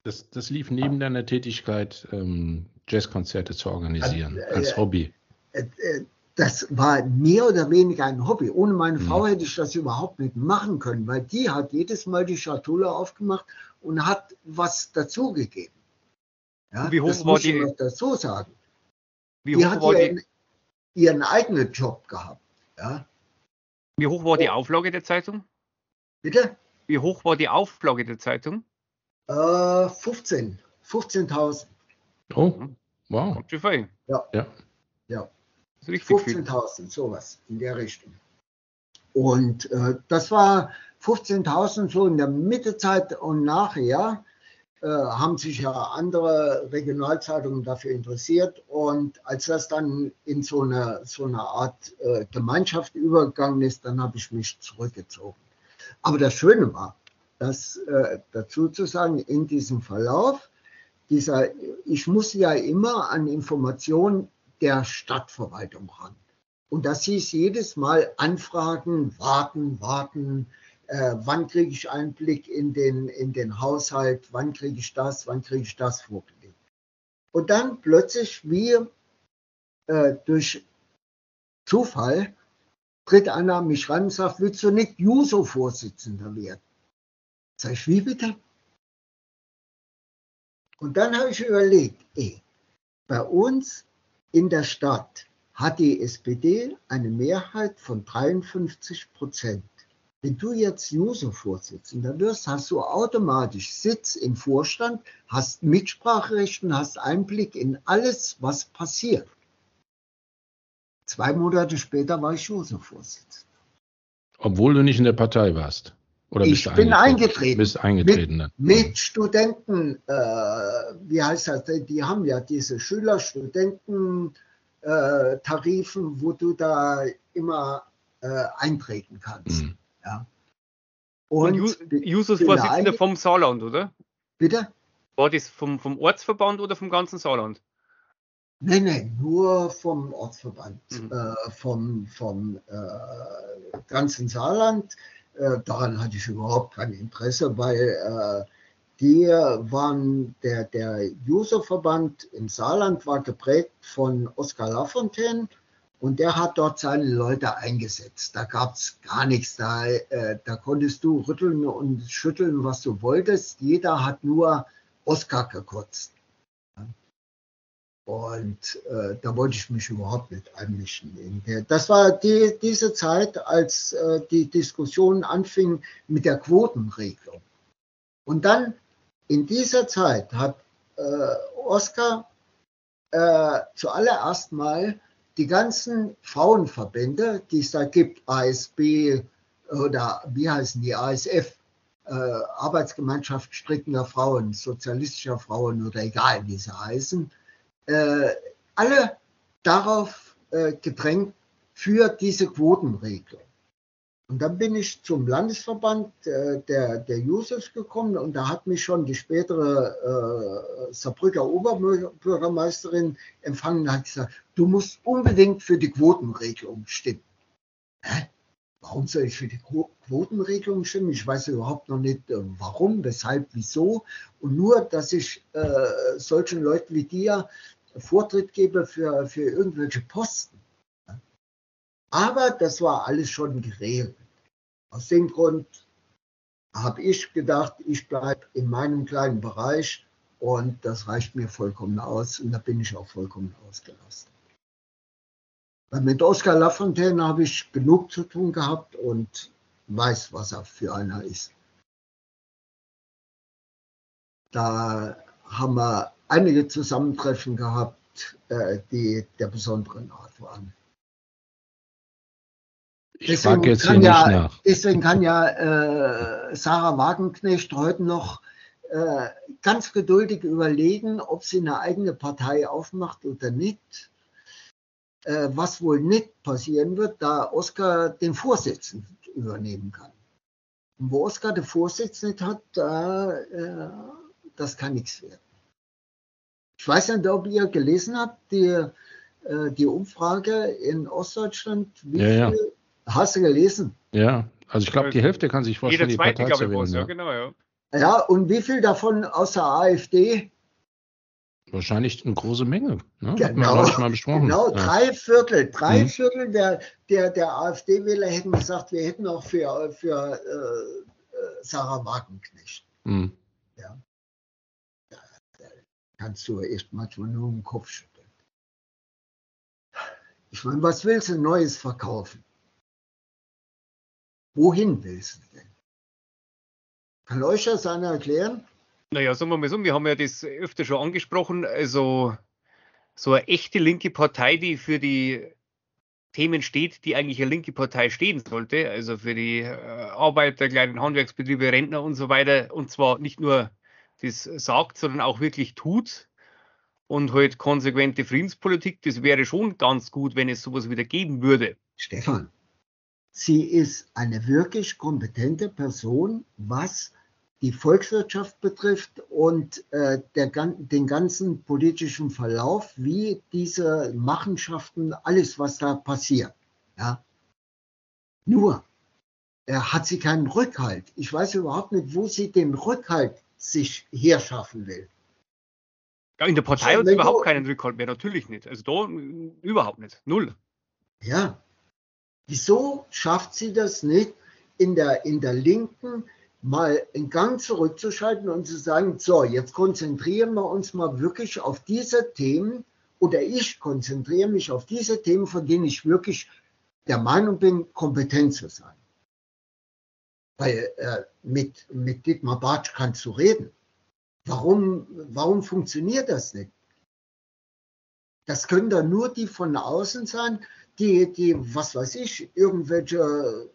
Das, das lief neben deiner Tätigkeit, ähm, Jazzkonzerte zu organisieren, äh, als Hobby. Äh, äh, das war mehr oder weniger ein Hobby. Ohne meine mhm. Frau hätte ich das überhaupt nicht machen können, weil die hat jedes Mal die Schatulle aufgemacht und hat was dazugegeben. Ja, wie hoch das war muss die? Ich dazu sagen. Wie die hoch hat war ihren, die? ihren eigenen Job gehabt. Ja. Wie hoch war die oh. Auflage der Zeitung? Bitte? Wie hoch war die Auflage der Zeitung? Äh, 15. 15.000. Oh, mhm. wow. Kommt schon fein. Ja. Ja. ja. 15.000, sowas in der Richtung. Und äh, das war 15.000 so in der Mittezeit und nachher äh, haben sich ja andere Regionalzeitungen dafür interessiert. Und als das dann in so eine, so eine Art äh, Gemeinschaft übergegangen ist, dann habe ich mich zurückgezogen. Aber das Schöne war, das äh, dazu zu sagen, in diesem Verlauf, dieser, ich muss ja immer an Informationen der Stadtverwaltung ran. Und das hieß jedes Mal anfragen, warten, warten, äh, wann kriege ich Einblick in den, in den Haushalt, wann kriege ich das, wann kriege ich das vorgelegt. Und dann plötzlich, wie äh, durch Zufall, tritt einer mich ran und sagt, willst du nicht Juso-Vorsitzender werden? Sag ich, wie bitte? Und dann habe ich überlegt, ey, bei uns in der Stadt hat die SPD eine Mehrheit von 53 Prozent. Wenn du jetzt Juso-Vorsitzender wirst, hast du automatisch Sitz im Vorstand, hast Mitspracherecht und hast Einblick in alles, was passiert. Zwei Monate später war ich Juso-Vorsitzender. Obwohl du nicht in der Partei warst? Oder ich bin eingetreten. Bist eingetreten. Mit, mit Studenten, äh, wie heißt das, die haben ja diese Schüler-Studenten-Tarifen, äh, wo du da immer äh, eintreten kannst. Mhm. Ja. Und, Und Justus Vorsitzender vom Saarland, oder? Bitte? War das vom, vom Ortsverband oder vom ganzen Saarland? Nein, nein, nur vom Ortsverband, mhm. äh, vom, vom äh, ganzen Saarland. Äh, daran hatte ich überhaupt kein Interesse, weil äh, die waren, der, der Userverband im Saarland war geprägt von Oskar Lafontaine und der hat dort seine Leute eingesetzt. Da gab es gar nichts, da, äh, da konntest du rütteln und schütteln, was du wolltest. Jeder hat nur Oskar gekotzt. Und äh, da wollte ich mich überhaupt nicht einmischen. Das war die, diese Zeit, als äh, die Diskussion anfing mit der Quotenregelung. Und dann in dieser Zeit hat äh, Oskar äh, zuallererst mal die ganzen Frauenverbände, die es da gibt, ASB oder wie heißen die, ASF, äh, Arbeitsgemeinschaft strickender Frauen, sozialistischer Frauen oder egal wie sie heißen, äh, alle darauf äh, gedrängt für diese Quotenregelung. Und dann bin ich zum Landesverband äh, der, der Jusos gekommen und da hat mich schon die spätere äh, Saarbrücker Oberbürgermeisterin empfangen und hat gesagt, du musst unbedingt für die Quotenregelung stimmen. Hä? Warum soll ich für die Quotenregelung stimmen? Ich weiß überhaupt noch nicht, äh, warum, weshalb, wieso. Und nur, dass ich äh, solchen Leuten wie dir Vortritt gebe für, für irgendwelche Posten aber das war alles schon geregelt. Aus dem Grund habe ich gedacht, ich bleibe in meinem kleinen Bereich und das reicht mir vollkommen aus und da bin ich auch vollkommen ausgelastet. Weil mit Oskar Lafontaine habe ich genug zu tun gehabt und weiß, was er für einer ist. Da haben wir einige Zusammentreffen gehabt, äh, die der besonderen Art waren. Ich frage jetzt hier ja, nicht nach. Deswegen kann ja äh, Sarah Wagenknecht heute noch äh, ganz geduldig überlegen, ob sie eine eigene Partei aufmacht oder nicht. Äh, was wohl nicht passieren wird, da Oskar den Vorsitz übernehmen kann. Und wo Oskar den Vorsitz nicht hat, da, äh, das kann nichts werden. Ich weiß nicht, ob ihr gelesen habt, die, äh, die Umfrage in Ostdeutschland, wie ja, viel ja Hast du gelesen? Ja, also ich glaube, die Hälfte kann sich vorstellen, Jeder zweite, die Partei zu wählen. Ja. genau, ja. ja, und wie viel davon aus der AfD? Wahrscheinlich eine große Menge. Ne? Genau, Hat mal besprochen. genau ja. drei Viertel. Drei mhm. Viertel der, der, der AfD-Wähler hätten gesagt, wir hätten auch für, für äh, äh Sarah Wagenknecht. Mhm. Ja. Kannst du echt manchmal nur den Kopf schütteln. Ich meine, was willst du Neues verkaufen? Wohin willst du denn? Kann euch das einer erklären? Naja, sagen wir mal so, wir haben ja das öfter schon angesprochen. Also so eine echte linke Partei, die für die Themen steht, die eigentlich eine linke Partei stehen sollte, also für die äh, Arbeiter, kleinen Handwerksbetriebe, Rentner und so weiter. Und zwar nicht nur das sagt, sondern auch wirklich tut. Und halt konsequente Friedenspolitik, das wäre schon ganz gut, wenn es sowas wieder geben würde. Stefan, Sie ist eine wirklich kompetente Person, was die Volkswirtschaft betrifft und äh, der, den ganzen politischen Verlauf, wie diese Machenschaften, alles, was da passiert. Ja. Nur äh, hat sie keinen Rückhalt. Ich weiß überhaupt nicht, wo sie den Rückhalt sich herschaffen will. Ja, in der Partei hat sie überhaupt keinen Rückhalt mehr, natürlich nicht. Also da überhaupt nicht. Null. Ja, Wieso schafft sie das nicht, in der, in der Linken mal einen Gang zurückzuschalten und zu sagen, so, jetzt konzentrieren wir uns mal wirklich auf diese Themen oder ich konzentriere mich auf diese Themen, von denen ich wirklich der Meinung bin, kompetent zu sein. Weil äh, mit, mit Dietmar Bartsch kannst du reden. Warum, warum funktioniert das nicht? Das können da nur die von außen sein, die, die, was weiß ich, irgendwelche,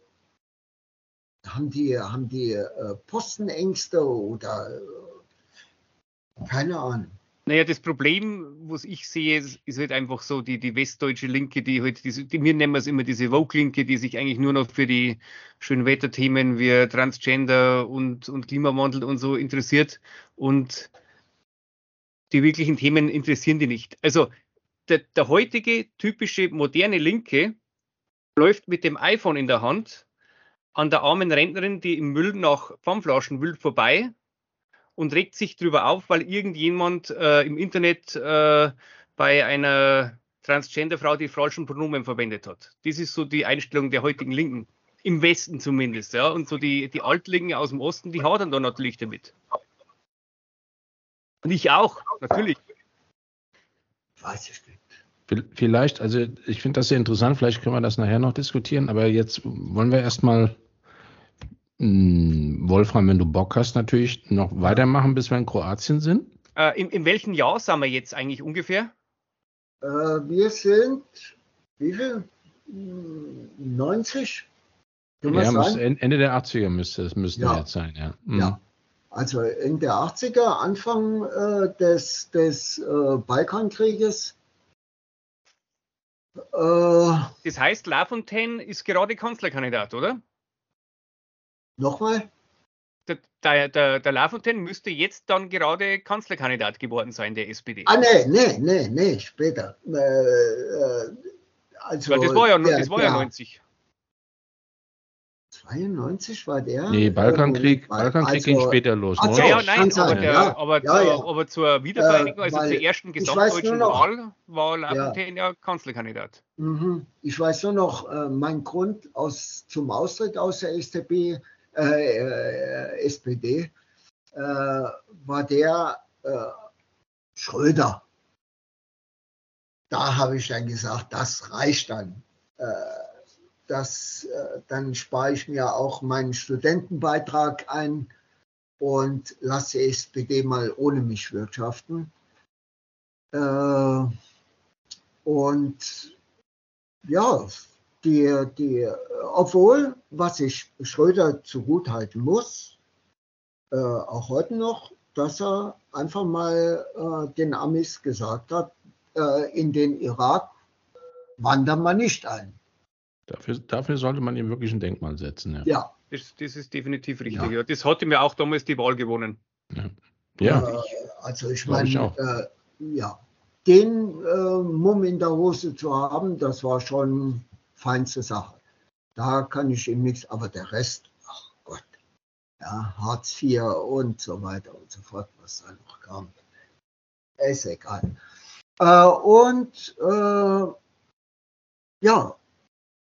haben die, haben die äh, Postenängste oder äh, keine Ahnung. Naja, das Problem, was ich sehe, ist, halt einfach so, die, die westdeutsche Linke, die halt, diese, die, wir nennen es immer diese Vogue-Linke, die sich eigentlich nur noch für die schönen Wetterthemen wie Transgender und, und Klimawandel und so interessiert und die wirklichen Themen interessieren die nicht. Also der, der heutige typische moderne Linke läuft mit dem iPhone in der Hand an der armen Rentnerin, die im Müll nach Pfandflaschen wühlt, vorbei und regt sich darüber auf, weil irgendjemand äh, im Internet äh, bei einer Transgender-Frau die falschen Pronomen verwendet hat. Das ist so die Einstellung der heutigen Linken. Im Westen zumindest, ja. Und so die, die Altlinken aus dem Osten, die hadern da natürlich damit. Und ich auch, natürlich. Weiß ich nicht. Vielleicht, also ich finde das sehr interessant, vielleicht können wir das nachher noch diskutieren, aber jetzt wollen wir erstmal, Wolfram, wenn du Bock hast, natürlich noch weitermachen, bis wir in Kroatien sind. Äh, in, in welchem Jahr sind wir jetzt eigentlich ungefähr? Äh, wir sind wie viel? 90? Ja, müsste, Ende der 80er müsste es müsste ja. jetzt sein, ja. Mhm. ja. Also Ende der 80er, Anfang äh, des, des äh, Balkankrieges. Äh, das heißt, Lafontaine ist gerade Kanzlerkandidat, oder? Nochmal? Der, der, der, der Lafontaine müsste jetzt dann gerade Kanzlerkandidat geworden sein, der SPD. Ah, nee, nee, nee, nee, später. Äh, äh also, das war ja, der, das war ja 90. 92 war der? Nee, Balkankrieg, Balkankrieg also, ging später los. Also, ja, nein, aber, der, ja. Aber, ja, ja. aber, zur Wiedervereinigung, also zur ersten gesamtdeutschen noch, Wahl, war Lafontaine ja. Kanzlerkandidat. Mhm. Ich weiß nur noch, äh, mein Grund aus, zum Austritt aus der STB, äh, äh, SPD äh, war der äh, Schröder. Da habe ich dann gesagt, das reicht dann. Äh, das, dann spare ich mir auch meinen Studentenbeitrag ein und lasse die SPD mal ohne mich wirtschaften. Und ja, die, die, obwohl, was ich Schröder zugutehalten muss, äh, auch heute noch, dass er einfach mal äh, den Amis gesagt hat, äh, in den Irak wandern wir nicht ein. Dafür, dafür sollte man ihm wirklich ein Denkmal setzen. Ja, ja. Das, das ist definitiv richtig. Ja. ja. Das hat ihm ja auch damals die Wahl gewonnen. Ja, ja. Äh, also ich meine, äh, ja, den äh, Mumm in der Hose zu haben, das war schon feinste Sache. Da kann ich ihm nichts, aber der Rest, ach Gott, ja, Hartz IV und so weiter und so fort, was da noch kam, ist egal. Äh, und äh, ja,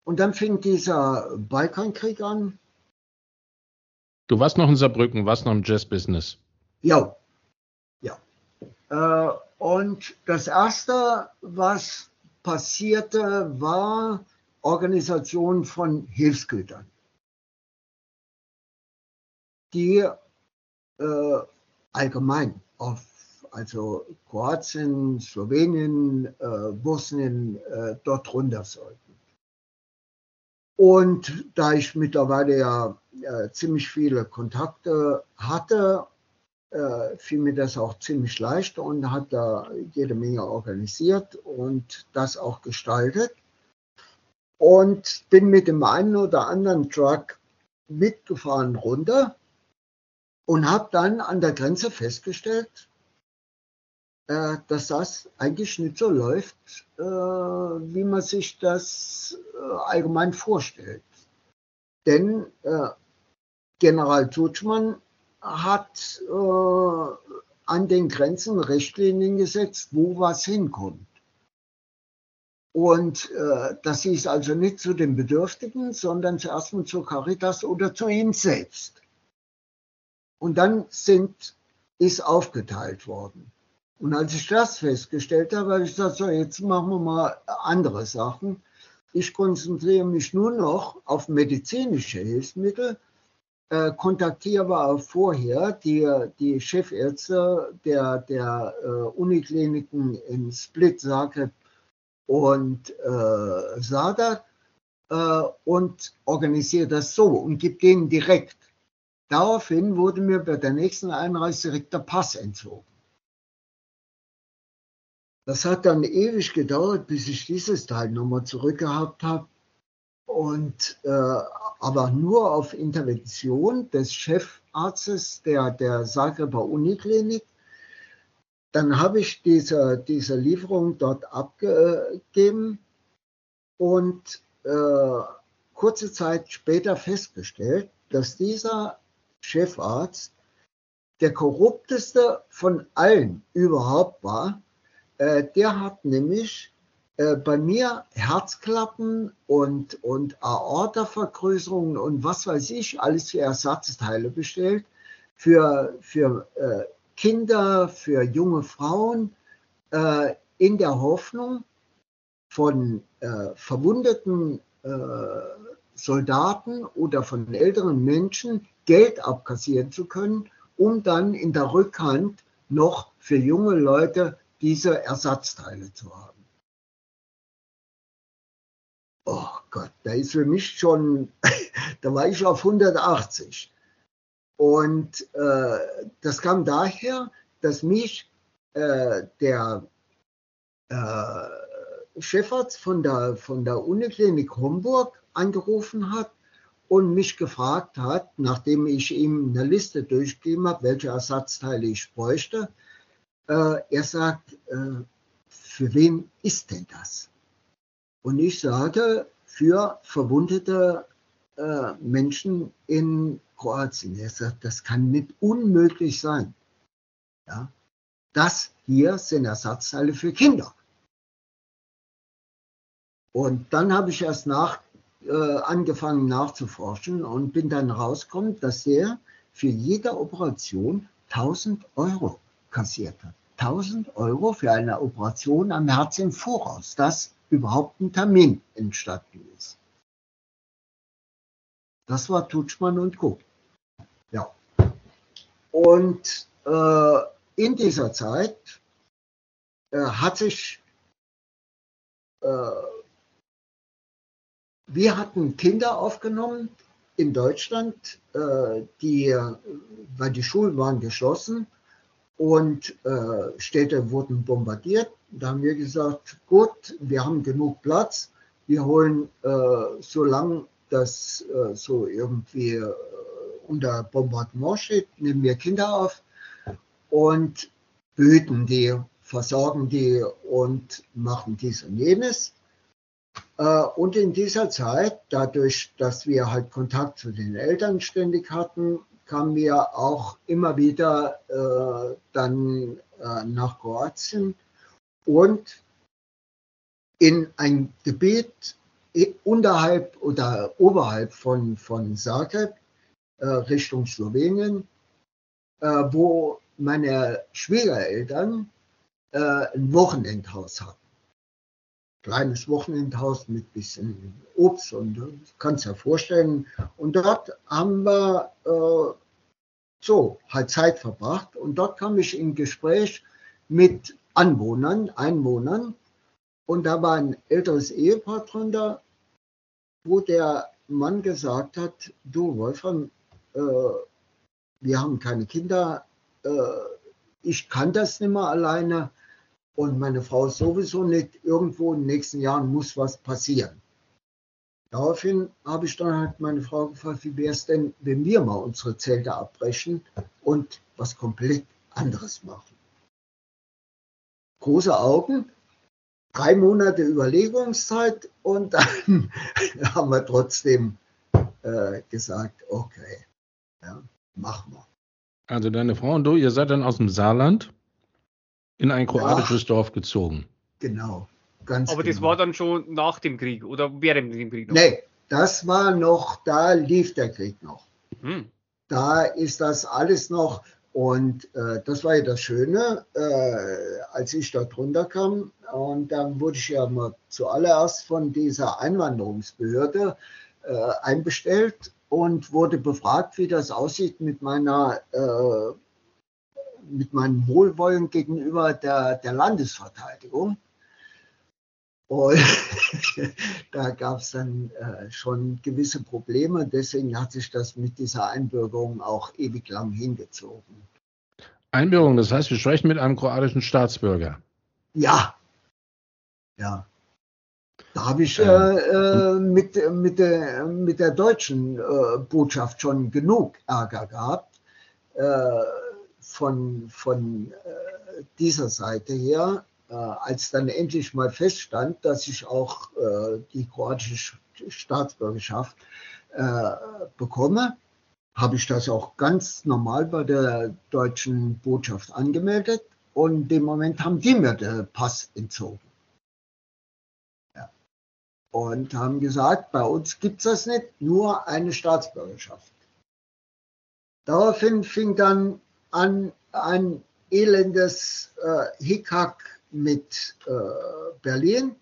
und dann fing dieser Balkankrieg an. Du warst noch in Saarbrücken, warst noch im Jazz-Business. Ja, ja. Äh, und das Erste, was passierte, war Organisation von Hilfsgütern, die äh, allgemein auf also Kroatien, Slowenien, äh, Bosnien äh, dort runter sollten. Und da ich mittlerweile ja äh, ziemlich viele Kontakte hatte, äh, fiel mir das auch ziemlich leicht und hat da jede Menge organisiert und das auch gestaltet. Und bin mit dem einen oder anderen Truck mitgefahren runter und habe dann an der Grenze festgestellt, äh, dass das eigentlich nicht so läuft, äh, wie man sich das äh, allgemein vorstellt. Denn General Tutschmann hat an den Grenzen Richtlinien gesetzt, wo was hinkommt. Und äh, das hieß also nicht zu den Bedürftigen, sondern zuerst mal zur Caritas oder zu ihm selbst. Und dann sind, ist aufgeteilt worden. Und als ich das festgestellt habe, habe ich gesagt, so, jetzt machen wir mal andere Sachen. Ich konzentriere mich nur noch auf medizinische Hilfsmittel, äh, kontaktiere aber auch vorher die, die Chefärzte der, der äh, Unikliniken in Split, Zagreb und äh, Sada äh, und organisiere das so und gebe denen direkt. Daraufhin wurde mir bei der nächsten Einreise direkt der Pass entzogen. Das hat dann ewig gedauert, bis ich dieses Teil nochmal zurückgehabt habe. Und äh, aber nur auf Intervention des Chefarztes der, der Zagreber Uniklinik. Dann habe ich diese, diese Lieferung dort abgegeben und äh, kurze Zeit später festgestellt, dass dieser Chefarzt der korrupteste von allen überhaupt war. Äh, der hat nämlich äh, bei mir Herzklappen und, und Aortavergrößerungen und was weiß ich, alles für Ersatzteile bestellt, für, für äh, Kinder, für junge Frauen, äh, in der Hoffnung, von äh, verwundeten äh, Soldaten oder von älteren Menschen Geld abkassieren zu können, um dann in der Rückhand noch für junge Leute diese Ersatzteile zu haben. oh Gott, da ist für mich schon, da war ich auf 180. Und äh, das kam daher, dass mich äh, der äh, Chefarzt von der, von der Uniklinik Homburg angerufen hat und mich gefragt hat, nachdem ich ihm eine Liste durchgegeben habe, welche Ersatzteile ich bräuchte. Äh, er sagt, äh, für wen ist denn das? Und ich sage, für verwundete äh, Menschen in Kroatien. Er sagt, das kann nicht unmöglich sein. Ja? Das hier sind Ersatzteile für Kinder. Und dann habe ich erst nach, äh, angefangen nachzuforschen und bin dann rausgekommen, dass er für jede Operation 1000 Euro kassiert hat. 1000 Euro für eine Operation am Herz im Voraus, dass überhaupt ein Termin entstanden ist. Das war Tutschmann und Co. Ja. Und äh, in dieser Zeit äh, hat sich, äh, wir hatten Kinder aufgenommen in Deutschland, äh, die, weil die Schulen waren geschlossen und äh, Städte wurden bombardiert. Da haben wir gesagt, gut, wir haben genug Platz, wir holen äh, so lange das äh, so irgendwie äh, unter Bombardement steht, nehmen wir Kinder auf und behüten die, versorgen die und machen dies und jenes. Äh, und in dieser Zeit, dadurch, dass wir halt Kontakt zu den Eltern ständig hatten, kamen wir auch immer wieder äh, dann äh, nach Kroatien und in ein Gebiet unterhalb oder oberhalb von, von Zagreb äh, Richtung Slowenien, äh, wo meine Schwiegereltern äh, ein Wochenendhaus hatten. Kleines Wochenendhaus mit bisschen Obst und kannst ja vorstellen. Und dort haben wir äh, so halt Zeit verbracht und dort kam ich in Gespräch mit Anwohnern, Einwohnern und da war ein älteres Ehepaar drunter, wo der Mann gesagt hat, du Wolfram, äh, wir haben keine Kinder, äh, ich kann das nicht mehr alleine und meine Frau sowieso nicht, irgendwo in den nächsten Jahren muss was passieren. Daraufhin habe ich dann halt meine Frau gefragt, wie wäre es denn, wenn wir mal unsere Zelte abbrechen und was komplett anderes machen. Große Augen, drei Monate Überlegungszeit und dann haben wir trotzdem äh, gesagt, okay, ja, machen wir. Also deine Frau und du, ihr seid dann aus dem Saarland in ein kroatisches ja, Dorf gezogen. Genau, ganz Aber genau. das war dann schon nach dem Krieg oder während dem Krieg noch? Nee, das war noch, da lief der Krieg noch. Hm. Da ist das alles noch, und äh, das war ja das Schöne, äh, als ich dort runterkam. Und dann wurde ich ja mal zuallererst von dieser Einwanderungsbehörde äh, einbestellt und wurde befragt, wie das aussieht mit meiner äh, mit meinem Wohlwollen gegenüber der, der Landesverteidigung. Und da gab es dann äh, schon gewisse Probleme. Deswegen hat sich das mit dieser Einbürgerung auch ewig lang hingezogen. Einbürgerung, das heißt, wir sprechen mit einem kroatischen Staatsbürger. Ja. Ja. Da habe ich äh, äh, mit, mit, der, mit der deutschen äh, Botschaft schon genug Ärger gehabt. Äh, von, von äh, dieser Seite her als dann endlich mal feststand, dass ich auch äh, die kroatische Staatsbürgerschaft äh, bekomme, habe ich das auch ganz normal bei der deutschen Botschaft angemeldet und in dem Moment haben die mir den Pass entzogen. Ja. Und haben gesagt, bei uns gibt es das nicht, nur eine Staatsbürgerschaft. Daraufhin fing dann an ein elendes äh, Hickhack mit äh, Berlin,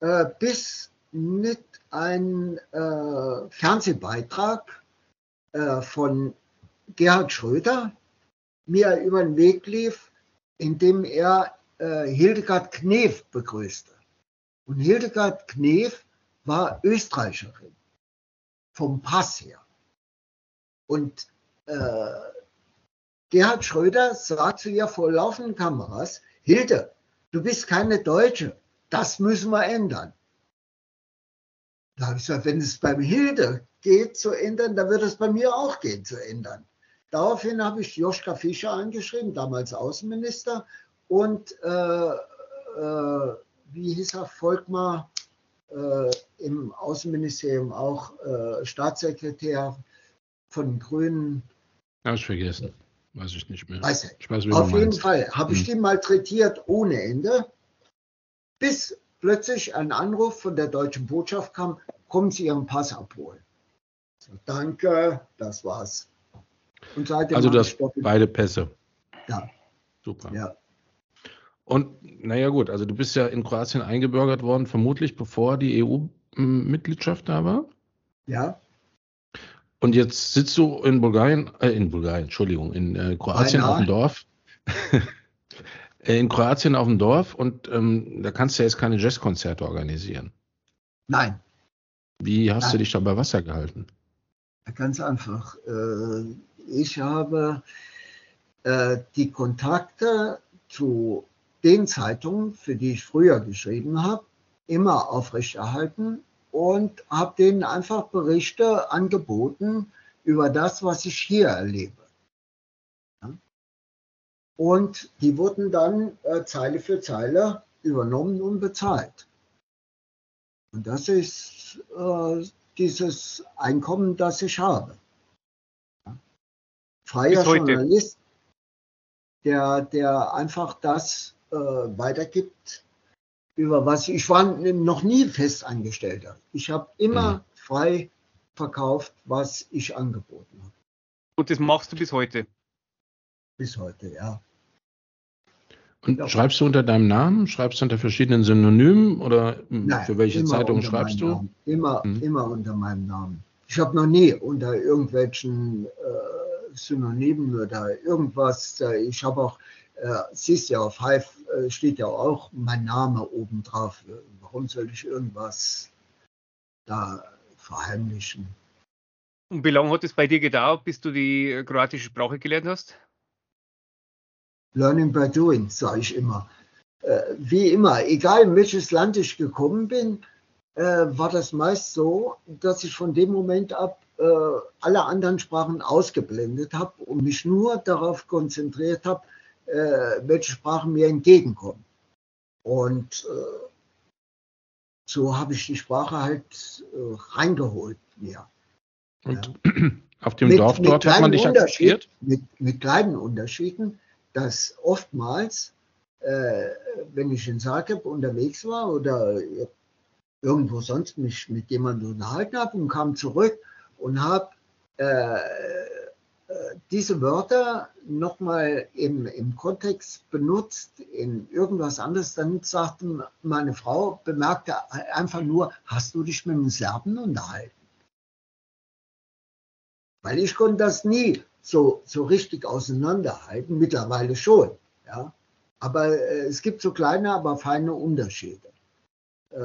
äh, bis mit ein äh, Fernsehbeitrag äh, von Gerhard Schröder mir über den Weg lief, indem er äh, Hildegard Knef begrüßte. Und Hildegard Knef war Österreicherin vom Pass her. Und äh, Gerhard Schröder sagt zu ihr vor laufenden Kameras, Hilde, du bist keine Deutsche, das müssen wir ändern. Da habe ich gesagt, wenn es beim Hilde geht zu ändern, dann wird es bei mir auch gehen zu ändern. Daraufhin habe ich Joschka Fischer angeschrieben, damals Außenminister, und äh, äh, wie hieß er, Volkmar äh, im Außenministerium auch äh, Staatssekretär von den Grünen. Habe ich vergessen. Weiß ich nicht mehr. Weiß ich. weiß, Auf jeden Fall habe ich hm. die malträtiert ohne Ende, bis plötzlich ein Anruf von der deutschen Botschaft kam, kommen Sie Ihren Pass abholen. So, danke, das war's. Und also das beide Pässe. Ja. Super. Ja. Und naja gut, also du bist ja in Kroatien eingebürgert worden, vermutlich bevor die EU-Mitgliedschaft da war. Ja. Und jetzt sitzt du in Bulgarien, äh, in Bulgarien, Entschuldigung, in äh, Kroatien Beinahe. auf dem Dorf. Äh, in Kroatien auf dem Dorf und ähm, da kannst du ja jetzt keine Jazzkonzerte organisieren. Nein. Wie hast Nein. du dich da bei Wasser gehalten? Ganz einfach. Äh, ich habe äh, die Kontakte zu den Zeitungen, für die ich früher geschrieben habe, immer aufrechterhalten und habe denen einfach Berichte angeboten über das, was ich hier erlebe. Und die wurden dann äh, Zeile für Zeile übernommen und bezahlt. Und das ist äh, dieses Einkommen, das ich habe. Freier Journalist, der, der einfach das äh, weitergibt, über was ich war noch nie Festangestellter. Ich habe immer mhm. frei verkauft, was ich angeboten habe. Und das machst du bis heute? Bis heute, ja. Und schreibst du unter deinem Namen? Schreibst du unter verschiedenen Synonymen oder Nein, für welche Zeitung schreibst du? Namen. Immer, hm. immer unter meinem Namen. Ich habe noch nie unter irgendwelchen äh, Synonymen oder irgendwas. Äh, ich habe auch äh, siehst ja, auf Hive äh, steht ja auch mein Name oben drauf. Warum soll ich irgendwas da verheimlichen? Und wie lange hat es bei dir gedauert, bis du die kroatische Sprache gelernt hast? Learning by doing, sage ich immer. Äh, wie immer, egal in welches Land ich gekommen bin, äh, war das meist so, dass ich von dem Moment ab äh, alle anderen Sprachen ausgeblendet habe und mich nur darauf konzentriert habe, welche Sprachen mir entgegenkommen. Und äh, so habe ich die Sprache halt äh, reingeholt mir. Und ja. auf dem mit, Dorf dort hat man dich akzeptiert? Mit, mit kleinen Unterschieden, dass oftmals, äh, wenn ich in Zagreb unterwegs war oder irgendwo sonst mich mit jemandem unterhalten habe und kam zurück und habe äh, diese Wörter nochmal im, im Kontext benutzt, in irgendwas anderes, dann sagte meine Frau, bemerkte einfach nur, hast du dich mit dem Serben unterhalten? Weil ich konnte das nie so, so richtig auseinanderhalten, mittlerweile schon. Ja? Aber äh, es gibt so kleine, aber feine Unterschiede. Äh,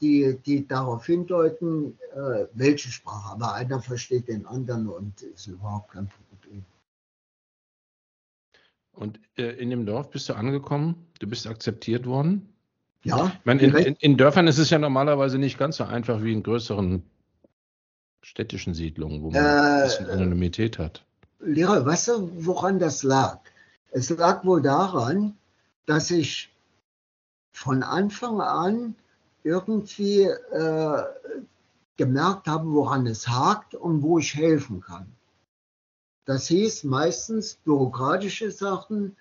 die, die darauf hindeuten, äh, welche Sprache. Aber einer versteht den anderen und ist überhaupt kein Problem. Und äh, in dem Dorf bist du angekommen, du bist akzeptiert worden. Ja. Ich meine, in, in, in, Dörfern ist es ja normalerweise nicht ganz so einfach wie in größeren städtischen Siedlungen, wo man äh, ein bisschen Anonymität hat. Lehrer, weißt du, woran das lag? Es lag wohl daran, dass ich von Anfang an irgendwie äh, gemerkt habe, woran es hakt und wo ich helfen kann. Das hieß meistens bürokratische Sachen,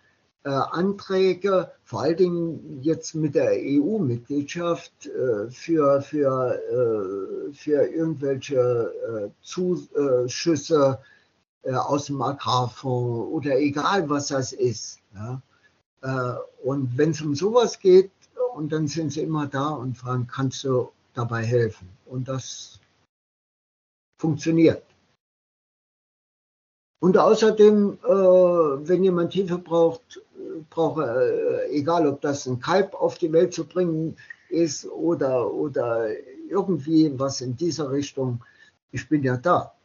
äh, Anträge, vor allen Dingen jetzt mit der EU-Mitgliedschaft äh, für, für, äh, für irgendwelche äh, Zuschüsse äh, aus dem Agrarfonds oder egal was das ist. Ja. Äh, und wenn es um sowas geht, und dann sind sie immer da und fragen, kannst du dabei helfen? Und das funktioniert. Und außerdem, äh, wenn jemand Hilfe braucht, braucht äh, egal ob das ein Kalb auf die Welt zu bringen ist oder, oder irgendwie was in dieser Richtung, ich bin ja da.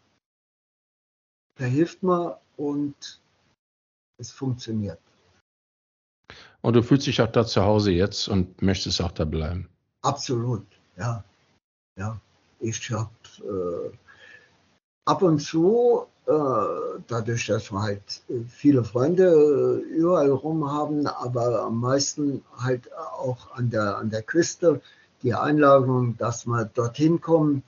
Da hilft mir und es funktioniert. Und du fühlst dich auch da zu Hause jetzt und möchtest auch da bleiben? Absolut, ja. Ja, ich habe äh, ab und zu, äh, dadurch, dass wir halt viele Freunde überall rum haben, aber am meisten halt auch an der, an der Küste, die Einladung, dass wir dorthin kommen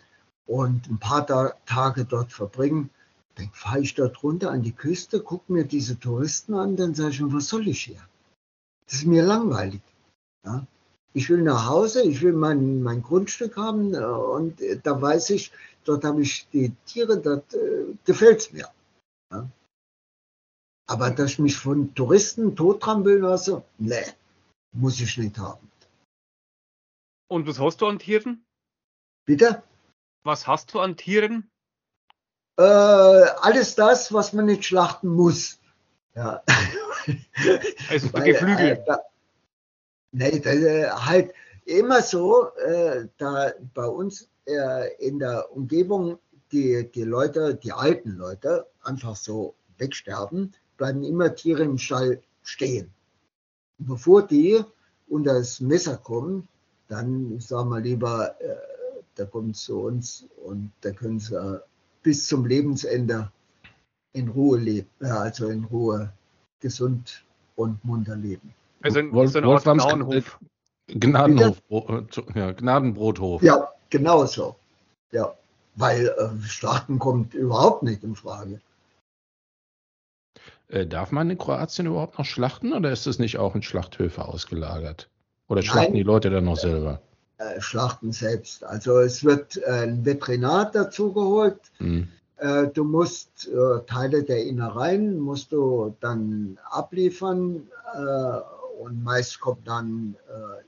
und ein paar da Tage dort verbringen. Dann fahre ich dort runter an die Küste, gucke mir diese Touristen an, dann sage ich, was soll ich hier? Das ist mir langweilig. Ja? Ich will nach Hause, ich will mein, mein Grundstück haben äh, und äh, da weiß ich, dort habe ich die Tiere, dort äh, gefällt es mir. Ja? Aber dass ich mich von Touristen tottrampeln lasse, nee, muss ich nicht haben. Und was hast du an Tieren? Bitte? Was hast du an Tieren? Äh, alles das, was man nicht schlachten muss. Ja. Also die Geflügel. Äh, nee, das, äh, halt immer so, äh, da bei uns äh, in der Umgebung die, die Leute, die alten Leute, einfach so wegsterben, bleiben immer Tiere im Stall stehen. Und bevor die unter das Messer kommen, dann sagen wir lieber, äh, da kommen sie zu uns und da können sie bis zum Lebensende in Ruhe leben, also in Ruhe gesund und munter leben. Also in Wolf, so Wolframs Gnadenhof. Gnadenhof, äh, ja, Gnadenbrothof. Ja, genau so. Ja, weil äh, Schlachten kommt überhaupt nicht in Frage. Äh, darf man in Kroatien überhaupt noch schlachten oder ist es nicht auch in Schlachthöfe ausgelagert? Oder schlachten Nein, die Leute dann noch selber? Äh, schlachten selbst. Also es wird äh, ein Veterinat dazu geholt. Hm. Äh, du musst äh, Teile der Innereien musst du dann abliefern äh, und meist kommt dann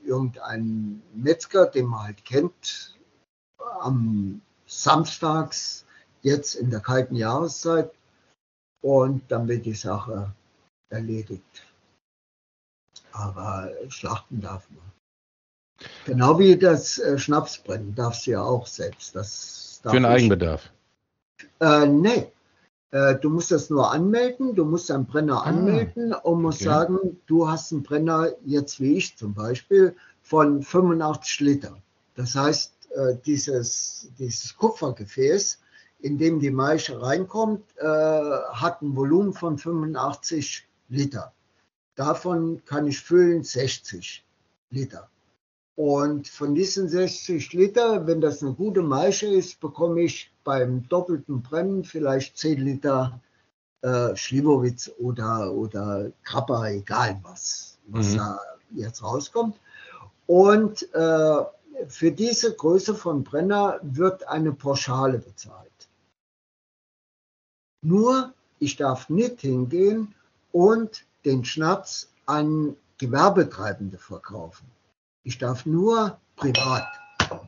irgendein Metzger, den man halt kennt, am Samstags, jetzt in der kalten Jahreszeit und dann wird die Sache erledigt. Aber schlachten darf man. Genau wie das Schnapsbrennen darfst du ja auch selbst. Das Für den Eigenbedarf. Äh, nee. Äh, du musst das nur anmelden, du musst einen Brenner ah, anmelden und musst okay. sagen, du hast einen Brenner, jetzt wie ich zum Beispiel, von 85 Liter. Das heißt, äh, dieses, dieses Kupfergefäß, in dem die Maische reinkommt, äh, hat ein Volumen von 85 Liter. Davon kann ich füllen 60 Liter. Und von diesen 60 Liter, wenn das eine gute Maische ist, bekomme ich beim doppelten Brennen vielleicht 10 Liter äh, Schliwowitz oder, oder Krapper, egal was, was mhm. da jetzt rauskommt. Und äh, für diese Größe von Brenner wird eine Pauschale bezahlt. Nur, ich darf nicht hingehen und den Schnaps an Gewerbetreibende verkaufen. Ich darf nur privat.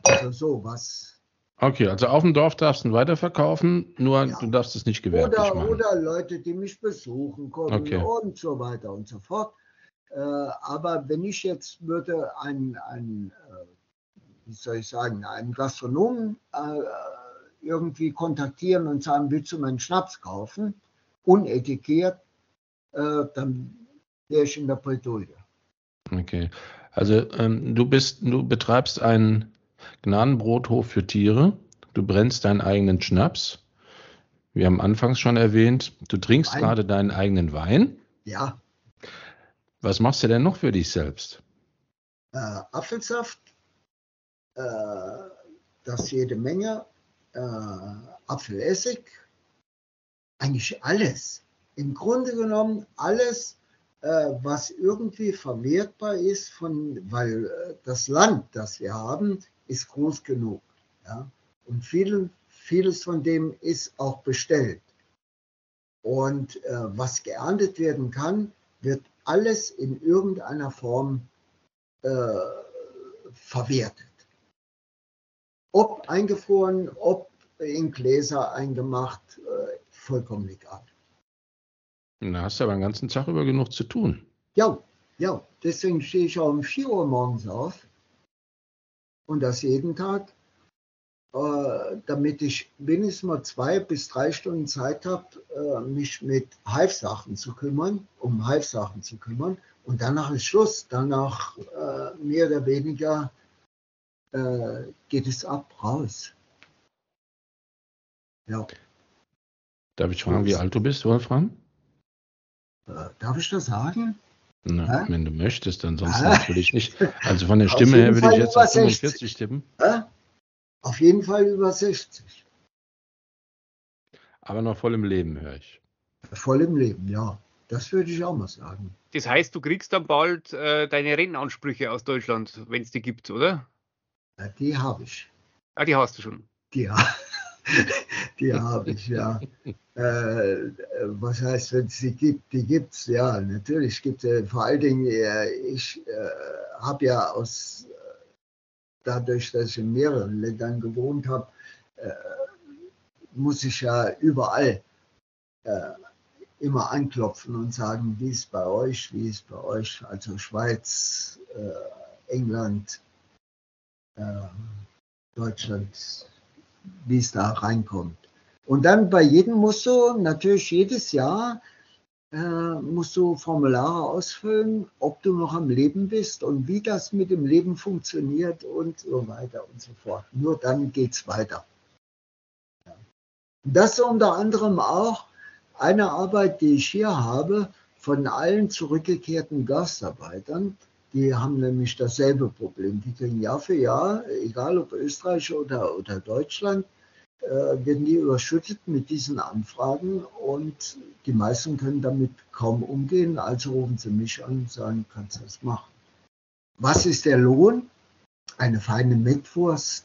Also so was. Okay, also auf dem Dorf darfst du ihn weiterverkaufen, nur ja. du darfst es nicht gewerblich oder, machen. Oder Leute, die mich besuchen kommen okay. und so weiter und so fort. Äh, aber wenn ich jetzt würde ein, ein äh, wie soll ich sagen, einen Gastronomen äh, irgendwie kontaktieren und sagen, willst du meinen Schnaps kaufen, unetikiert, äh, dann wäre ich in der Bredouille. Okay. Also ähm, du bist, du betreibst einen Gnadenbrothof für Tiere, du brennst deinen eigenen Schnaps. Wir haben anfangs schon erwähnt, du trinkst Wein. gerade deinen eigenen Wein. Ja. Was machst du denn noch für dich selbst? Äh, Apfelsaft, äh, das jede Menge, äh, Apfelessig, eigentlich alles. Im Grunde genommen alles, äh, was irgendwie verwertbar ist, von, weil äh, das Land, das wir haben, ist groß genug. Ja? Und viel, vieles von dem ist auch bestellt. Und äh, was geerntet werden kann, wird alles in irgendeiner Form äh, verwertet. Ob eingefroren, ob in Gläser eingemacht, äh, vollkommen egal. Da hast du aber den ganzen Tag über genug zu tun. Ja, ja. Deswegen stehe ich auch um 4 Uhr morgens auf und das jeden Tag, äh, damit ich wenigstens mal zwei bis drei Stunden Zeit habe, äh, mich mit Hive-Sachen zu kümmern, um Hive-Sachen zu kümmern. Und danach ist Schluss. Danach äh, mehr oder weniger äh, geht es ab, raus. Ja. Darf ich fragen, wie alt du bist, Wolfram? Äh, darf ich das sagen? Na, ja? Wenn du möchtest, ansonsten ah. natürlich nicht. Also von der Stimme her würde ich jetzt auf 45 tippen. Ja? Auf jeden Fall über 60. Aber noch voll im Leben, höre ich. Voll im Leben, ja. Das würde ich auch mal sagen. Das heißt, du kriegst dann bald äh, deine Rentenansprüche aus Deutschland, wenn es die gibt, oder? Ja, die habe ich. Ah, die hast du schon. Die, die habe ich, ja. äh, was heißt, wenn es die gibt? Die gibt es, ja, natürlich gibt es. Äh, vor allen Dingen, äh, ich äh, habe ja aus, dadurch, dass ich in mehreren Ländern gewohnt habe, äh, muss ich ja überall äh, immer anklopfen und sagen, wie ist bei euch, wie ist bei euch, also Schweiz, England, Deutschland, wie es da reinkommt. Und dann bei jedem musst du natürlich jedes Jahr äh, musst du Formulare ausfüllen, ob du noch am Leben bist und wie das mit dem Leben funktioniert und so weiter und so fort. Nur dann geht es weiter. Das ist unter anderem auch eine Arbeit, die ich hier habe, von allen zurückgekehrten Gastarbeitern. Die haben nämlich dasselbe Problem. Die kriegen Jahr für Jahr, egal ob Österreich oder, oder Deutschland, äh, werden die überschüttet mit diesen Anfragen und die meisten können damit kaum umgehen. Also rufen sie mich an und sagen, kannst du das machen? Was ist der Lohn? Eine feine Mettwurst,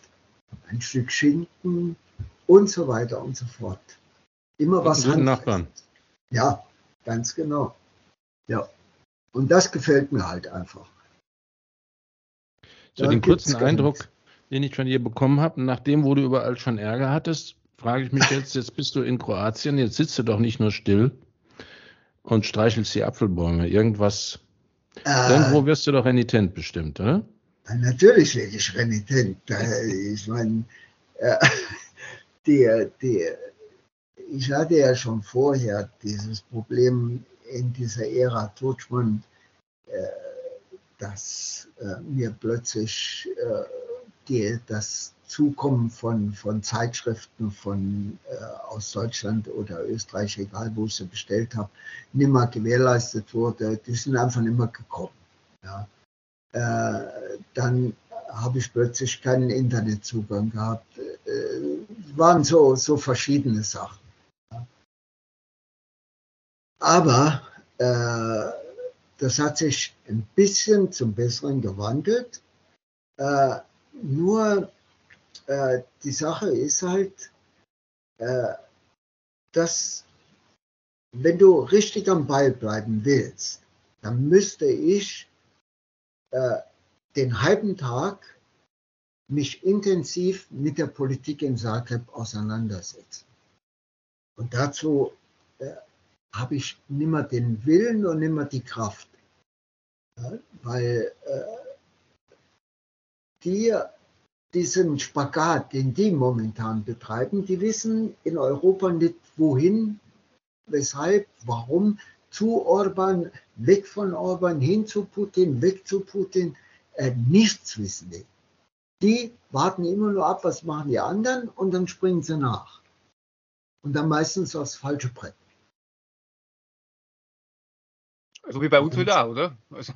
ein Stück Schinken und so weiter und so fort. Immer was Nachbarn. Ja, ganz genau. Ja. Und das gefällt mir halt einfach. So den kurzen Eindruck, den ich von dir bekommen habe, nachdem, wo du überall schon Ärger hattest, frage ich mich jetzt, jetzt bist du in Kroatien, jetzt sitzt du doch nicht nur still und streichelst die Apfelbäume. Irgendwas, äh, irgendwo wirst du doch renitent bestimmt, oder? Natürlich werde ich renitent. Ich meine, äh, die, die, ich hatte ja schon vorher dieses Problem in dieser Ära Tutschmann, äh, dass äh, mir plötzlich äh, die, das Zukommen von, von Zeitschriften von, äh, aus Deutschland oder Österreich, egal wo ich sie bestellt habe, nicht mehr gewährleistet wurde. Die sind einfach nicht mehr gekommen. Ja. Äh, dann habe ich plötzlich keinen Internetzugang gehabt. Äh, waren so, so verschiedene Sachen. Ja. Aber äh, das hat sich ein bisschen zum Besseren gewandelt. Äh, nur äh, die Sache ist halt, äh, dass wenn du richtig am Ball bleiben willst, dann müsste ich äh, den halben Tag mich intensiv mit der Politik in Zagreb auseinandersetzen. Und dazu äh, habe ich nimmer den Willen und nimmer die Kraft. Ja, weil äh, die diesen Spagat, den die momentan betreiben, die wissen in Europa nicht wohin, weshalb, warum, zu Orban, weg von Orban, hin zu Putin, weg zu Putin, äh, nichts wissen die. Die warten immer nur ab, was machen die anderen und dann springen sie nach. Und dann meistens aufs falsche Brett. Also wie bei uns wieder, oder? Also.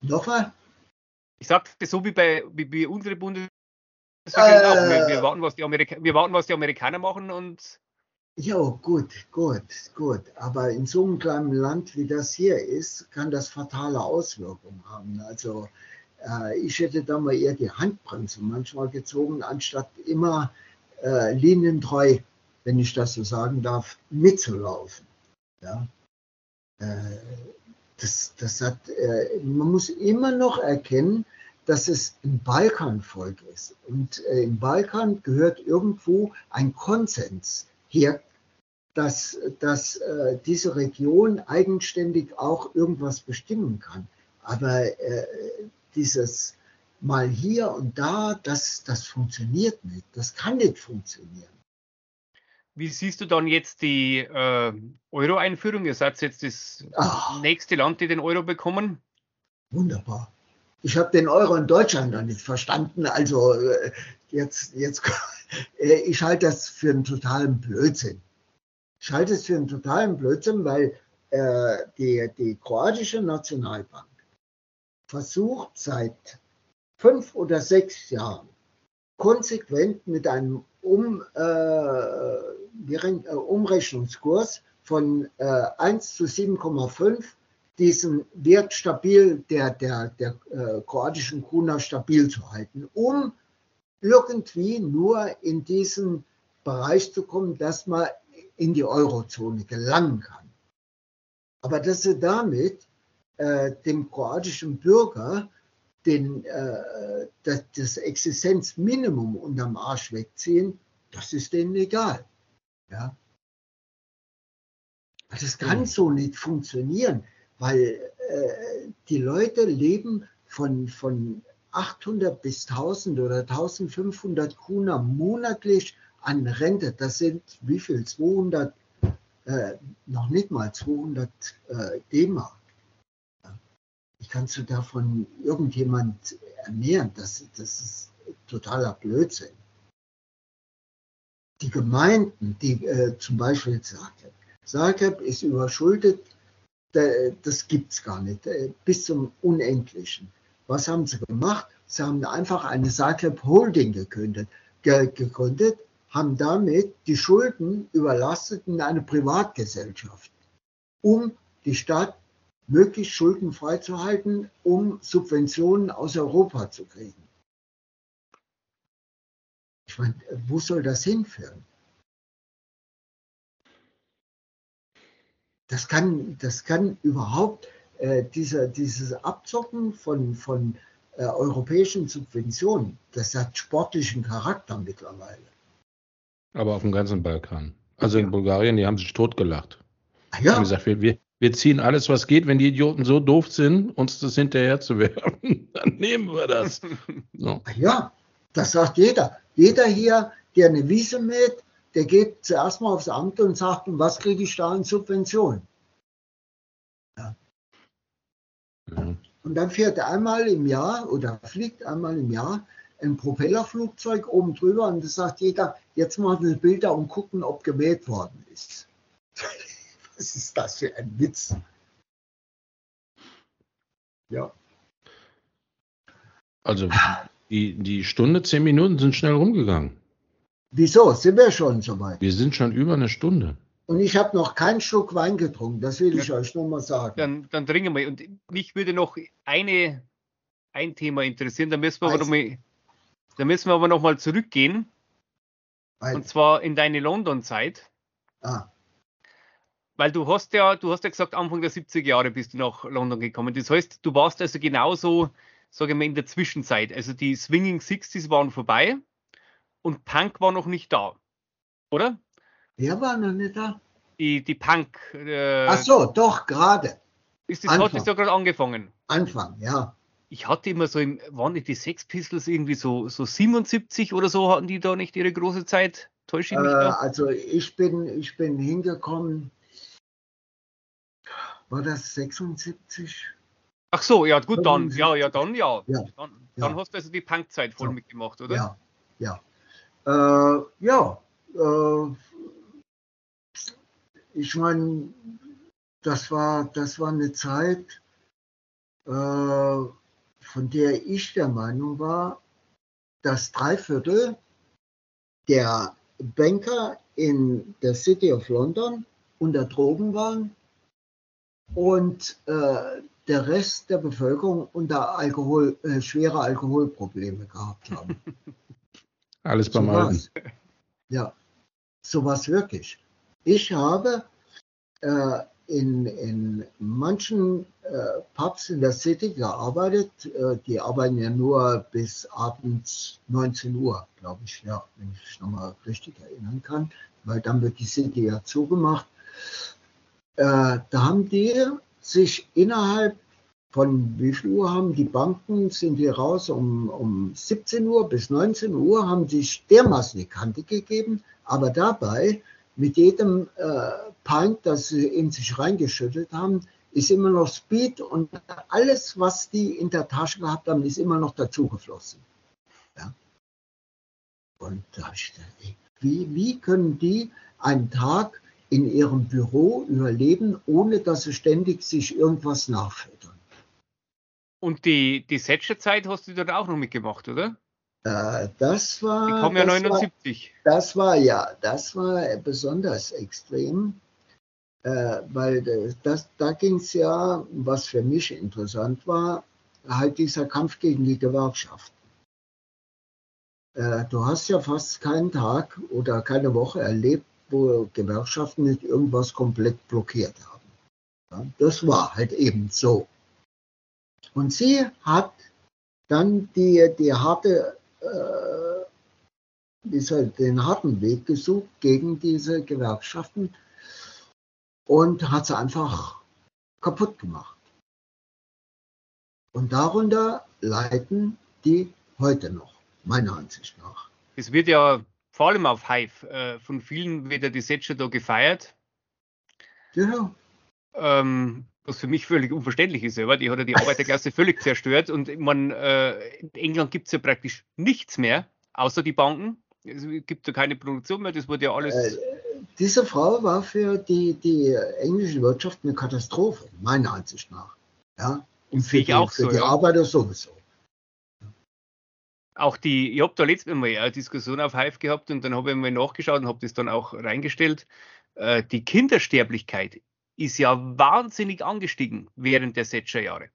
Nochmal? Ich sagte so wie bei wie, wie unsere Bundesregierung äh, auch. Wir, wir, warten, was die Amerika wir warten, was die Amerikaner machen und. Ja, gut, gut, gut. Aber in so einem kleinen Land wie das hier ist, kann das fatale Auswirkungen haben. Also äh, ich hätte da mal eher die Handbremse manchmal gezogen, anstatt immer äh, linientreu, wenn ich das so sagen darf, mitzulaufen. Ja? Äh, das, das hat, äh, man muss immer noch erkennen, dass es ein Balkanvolk ist. Und äh, im Balkan gehört irgendwo ein Konsens her, dass, dass diese Region eigenständig auch irgendwas bestimmen kann. Aber dieses mal hier und da, das, das funktioniert nicht. Das kann nicht funktionieren. Wie siehst du dann jetzt die äh, Euro-Einführung? Ihr seid jetzt das Ach, nächste Land, die den Euro bekommen. Wunderbar. Ich habe den Euro in Deutschland noch nicht verstanden. Also äh, jetzt, jetzt, äh, ich halte das für einen totalen Blödsinn. Ich halte es für einen totalen Blödsinn, weil äh, die, die kroatische Nationalbank versucht seit fünf oder sechs Jahren konsequent mit einem um, äh, äh Umrechnungskurs von äh, 1 zu 7,5 diesen Wert stabil, der, der, der äh, kroatischen Kuna stabil zu halten, um irgendwie nur in diesen Bereich zu kommen, dass man in die Eurozone gelangen kann. Aber dass sie damit äh, dem kroatischen Bürger den, äh, das, das Existenzminimum unterm Arsch wegziehen, das ist denen egal. Ja? Das kann so nicht funktionieren, weil äh, die Leute leben von, von 800 bis 1000 oder 1500 Kuna monatlich an Rente. Das sind wie viel? 200, äh, noch nicht mal 200 äh, D-Mark. Wie kannst du davon irgendjemand ernähren? Das, das ist totaler Blödsinn. Die Gemeinden, die äh, zum Beispiel Zagreb, Zagreb ist überschuldet, das gibt es gar nicht, äh, bis zum Unendlichen. Was haben sie gemacht? Sie haben einfach eine Zagreb Holding gegründet, gegründet, haben damit die Schulden überlastet in eine Privatgesellschaft, um die Stadt möglichst schuldenfrei zu halten, um Subventionen aus Europa zu kriegen. Ich meine, wo soll das hinführen? Das kann, das kann überhaupt äh, dieser, dieses Abzocken von, von äh, europäischen Subventionen, das hat sportlichen Charakter mittlerweile. Aber auf dem ganzen Balkan. Also in Bulgarien, die haben sich totgelacht. Ah, ja. Die haben gesagt, wir, wir ziehen alles, was geht. Wenn die Idioten so doof sind, uns das hinterher zu werfen, dann nehmen wir das. So. Ja, das sagt jeder. Jeder hier, der eine Wiese mäht, der geht zuerst mal aufs Amt und sagt, was kriege ich da in Subvention? Ja. Ja. Und dann fährt er einmal im Jahr oder fliegt einmal im Jahr ein Propellerflugzeug oben drüber und das sagt jeder, jetzt machen wir Bilder und gucken, ob gemäht worden ist. Was ist das für ein Witz? Ja. Also die, die Stunde, zehn Minuten sind schnell rumgegangen. Wieso? Sind wir schon soweit? Wir sind schon über eine Stunde. Und ich habe noch keinen Schluck Wein getrunken, das will ich ja, euch nur mal sagen. Dann, dann trinken wir. Und mich würde noch eine, ein Thema interessieren, da müssen wir aber noch mal, da müssen wir aber noch mal zurückgehen. Ein. Und zwar in deine London-Zeit. Ah. Weil du hast ja, du hast ja gesagt, Anfang der 70er Jahre bist du nach London gekommen. Das heißt, du warst also genauso, sage ich mal, in der Zwischenzeit. Also die Swinging Sixties waren vorbei und Punk war noch nicht da. Oder? Wer war noch nicht da? Die, die Punk. Äh, Ach so, doch, gerade. Ist das, Anfang. hat das ja gerade angefangen? Anfang, ja. Ich hatte immer so, im, waren nicht die Sex Pistols irgendwie so, so 77 oder so, hatten die da nicht ihre große Zeit? Täusche ich mich äh, da? Also ich bin, ich bin hingekommen war das 76? Ach so, ja, gut, dann, ja, ja, dann, ja. ja dann, dann ja. hast du also die Punkzeit voll so. mitgemacht, oder? Ja, ja. Äh, ja, äh, ich meine, das war, das war eine Zeit, äh, von der ich der Meinung war, dass drei Viertel der Banker in der City of London unter Drogen waren und äh, der Rest der Bevölkerung unter Alkohol, äh, schwere Alkoholprobleme gehabt haben. Alles beim so Alten. Ja, sowas wirklich. Ich habe äh, in, in manchen äh, Pubs in der City gearbeitet. Äh, die arbeiten ja nur bis abends 19 Uhr, glaube ich, ja, wenn ich mich nochmal richtig erinnern kann, weil dann wird die City ja zugemacht. Äh, da haben die sich innerhalb von wie viel Uhr haben die Banken, sind die raus um, um 17 Uhr bis 19 Uhr, haben sich dermaßen die Kante gegeben, aber dabei mit jedem äh, Pint, das sie in sich reingeschüttet haben, ist immer noch Speed und alles, was die in der Tasche gehabt haben, ist immer noch dazugeflossen. Ja? Und da ich wie, wie können die einen Tag in ihrem Büro überleben, ohne dass sie ständig sich irgendwas nachfüttern? Und die, die Setcher-Zeit hast du dort auch noch mitgemacht, oder? Äh, das war. Die kommen ja 79. War, das war ja, das war besonders extrem, äh, weil das, da ging es ja, was für mich interessant war, halt dieser Kampf gegen die Gewerkschaften. Äh, du hast ja fast keinen Tag oder keine Woche erlebt, wo Gewerkschaften nicht irgendwas komplett blockiert haben. Ja, das war halt eben so. Und sie hat dann die, die harte, äh, diese, den harten Weg gesucht gegen diese Gewerkschaften und hat sie einfach kaputt gemacht. Und darunter leiden die heute noch, meiner Ansicht nach. Es wird ja vor allem auf Hive äh, von vielen wird ja die Setscher da gefeiert. Ja. Ähm, was für mich völlig unverständlich ist, aber die hat ja die Arbeiterklasse völlig zerstört und man, äh, in England gibt es ja praktisch nichts mehr, außer die Banken. Es gibt ja keine Produktion mehr, das wurde ja alles. Äh, diese Frau war für die, die englische Wirtschaft eine Katastrophe, meiner Ansicht nach. Ja, und für die, auch für so, die ja. Arbeiter sowieso. Auch die, ich habe da letztes Mal eine Diskussion auf Hive gehabt und dann habe ich mal nachgeschaut und habe das dann auch reingestellt. Äh, die Kindersterblichkeit ist ja wahnsinnig angestiegen während der Thatcher-Jahre.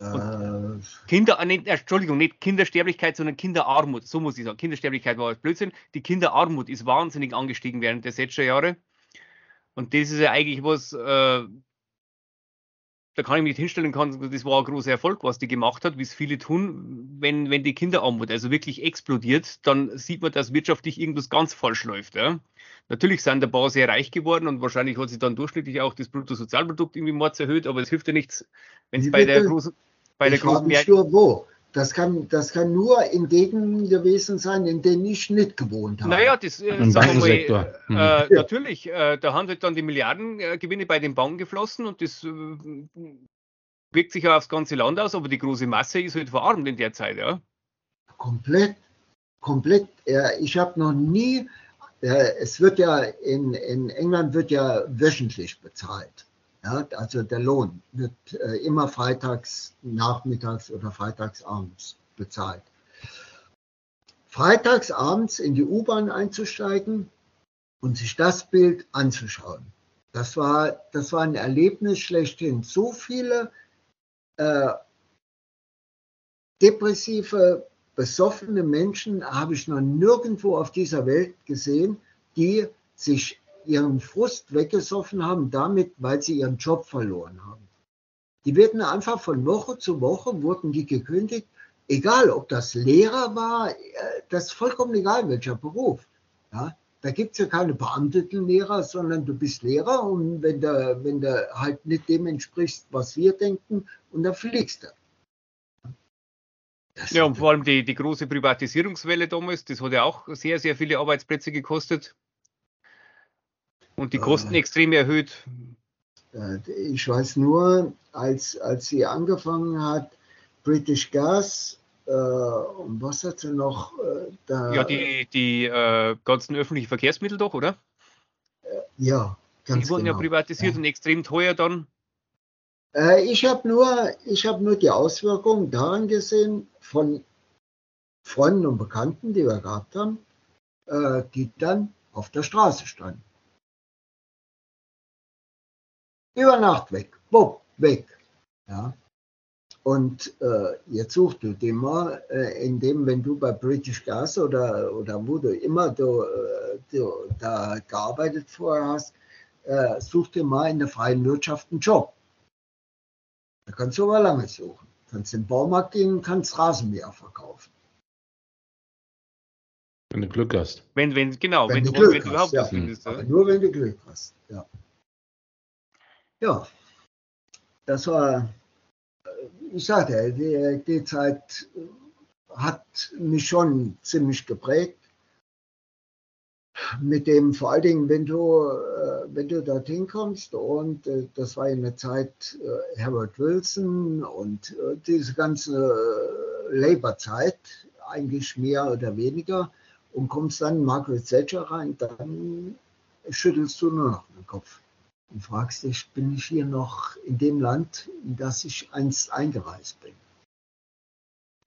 Äh, Kinder, äh, nicht, Entschuldigung, nicht Kindersterblichkeit, sondern Kinderarmut. So muss ich sagen. Kindersterblichkeit war Blödsinn. Die Kinderarmut ist wahnsinnig angestiegen während der Thatcher-Jahre. Und das ist ja eigentlich was, äh, da kann ich mich hinstellen kann, das war ein großer Erfolg, was die gemacht hat, wie es viele tun, wenn, wenn die Kinderarmut also wirklich explodiert, dann sieht man, dass wirtschaftlich irgendwas ganz falsch läuft. Ja. Natürlich sind ein paar sehr reich geworden und wahrscheinlich hat sich dann durchschnittlich auch das Bruttosozialprodukt irgendwie mords erhöht, aber es hilft ja nichts, wenn es bei der großen, bei der großen Mehrheit. wo? Das kann, das kann nur in Gegenden gewesen sein, in denen ich nicht gewohnt habe. Naja, das äh, sagen wir mal, äh, mhm. äh, natürlich, äh, da haben halt dann die Milliardengewinne bei den Banken geflossen und das äh, wirkt sich ja aufs ganze Land aus, aber die große Masse ist halt verarmt in der Zeit, ja. Komplett, komplett. ich habe noch nie, es wird ja in, in England wird ja wöchentlich bezahlt. Ja, also der Lohn wird äh, immer freitags nachmittags oder freitags abends bezahlt. Freitags abends in die U-Bahn einzusteigen und sich das Bild anzuschauen. Das war, das war ein Erlebnis schlechthin. So viele äh, depressive, besoffene Menschen habe ich noch nirgendwo auf dieser Welt gesehen, die sich ihren Frust weggesoffen haben, damit, weil sie ihren Job verloren haben. Die werden einfach von Woche zu Woche, wurden die gekündigt, egal ob das Lehrer war, äh, das ist vollkommen egal, welcher Beruf. Ja, da gibt es ja keine beamteten Lehrer, sondern du bist Lehrer und wenn du, wenn du halt nicht dem entsprichst, was wir denken, und dann fliegst du. Das ja, und vor allem die, die große Privatisierungswelle damals, das hat ja auch sehr, sehr viele Arbeitsplätze gekostet und die Kosten äh, extrem erhöht. Ich weiß nur, als, als sie angefangen hat, British Gas, äh, und was hat sie noch äh, da? Ja, die, die äh, ganzen öffentlichen Verkehrsmittel doch, oder? Äh, ja, ganz Die wurden genau. ja privatisiert ja. und extrem teuer dann. Äh, ich habe nur, hab nur die Auswirkungen daran gesehen von Freunden und Bekannten, die wir gehabt haben, die dann auf der Straße standen. Über Nacht weg, bumm, weg. Ja. Und äh, jetzt suchst du dir mal, äh, indem, wenn du bei British Gas oder, oder wo du immer du, äh, du da gearbeitet vorher hast, äh, such dir mal in der freien Wirtschaft einen Job. Da kannst du aber lange suchen. Kannst in den Baumarkt gehen, kannst Rasenmäher verkaufen. Wenn du Glück hast. Wenn, wenn, genau, wenn, wenn du, Glück wenn hast, du ja. findest. Nur wenn du Glück hast, ja. Ja, das war, ich sagte, die, die Zeit hat mich schon ziemlich geprägt. Mit dem vor allen Dingen, wenn du, äh, wenn du dorthin kommst und äh, das war in der Zeit äh, Herbert Wilson und diese ganze Labour-Zeit, eigentlich mehr oder weniger, und kommst dann Margaret Thatcher rein, dann schüttelst du nur noch den Kopf und fragst dich, bin ich hier noch in dem Land, in das ich einst eingereist bin?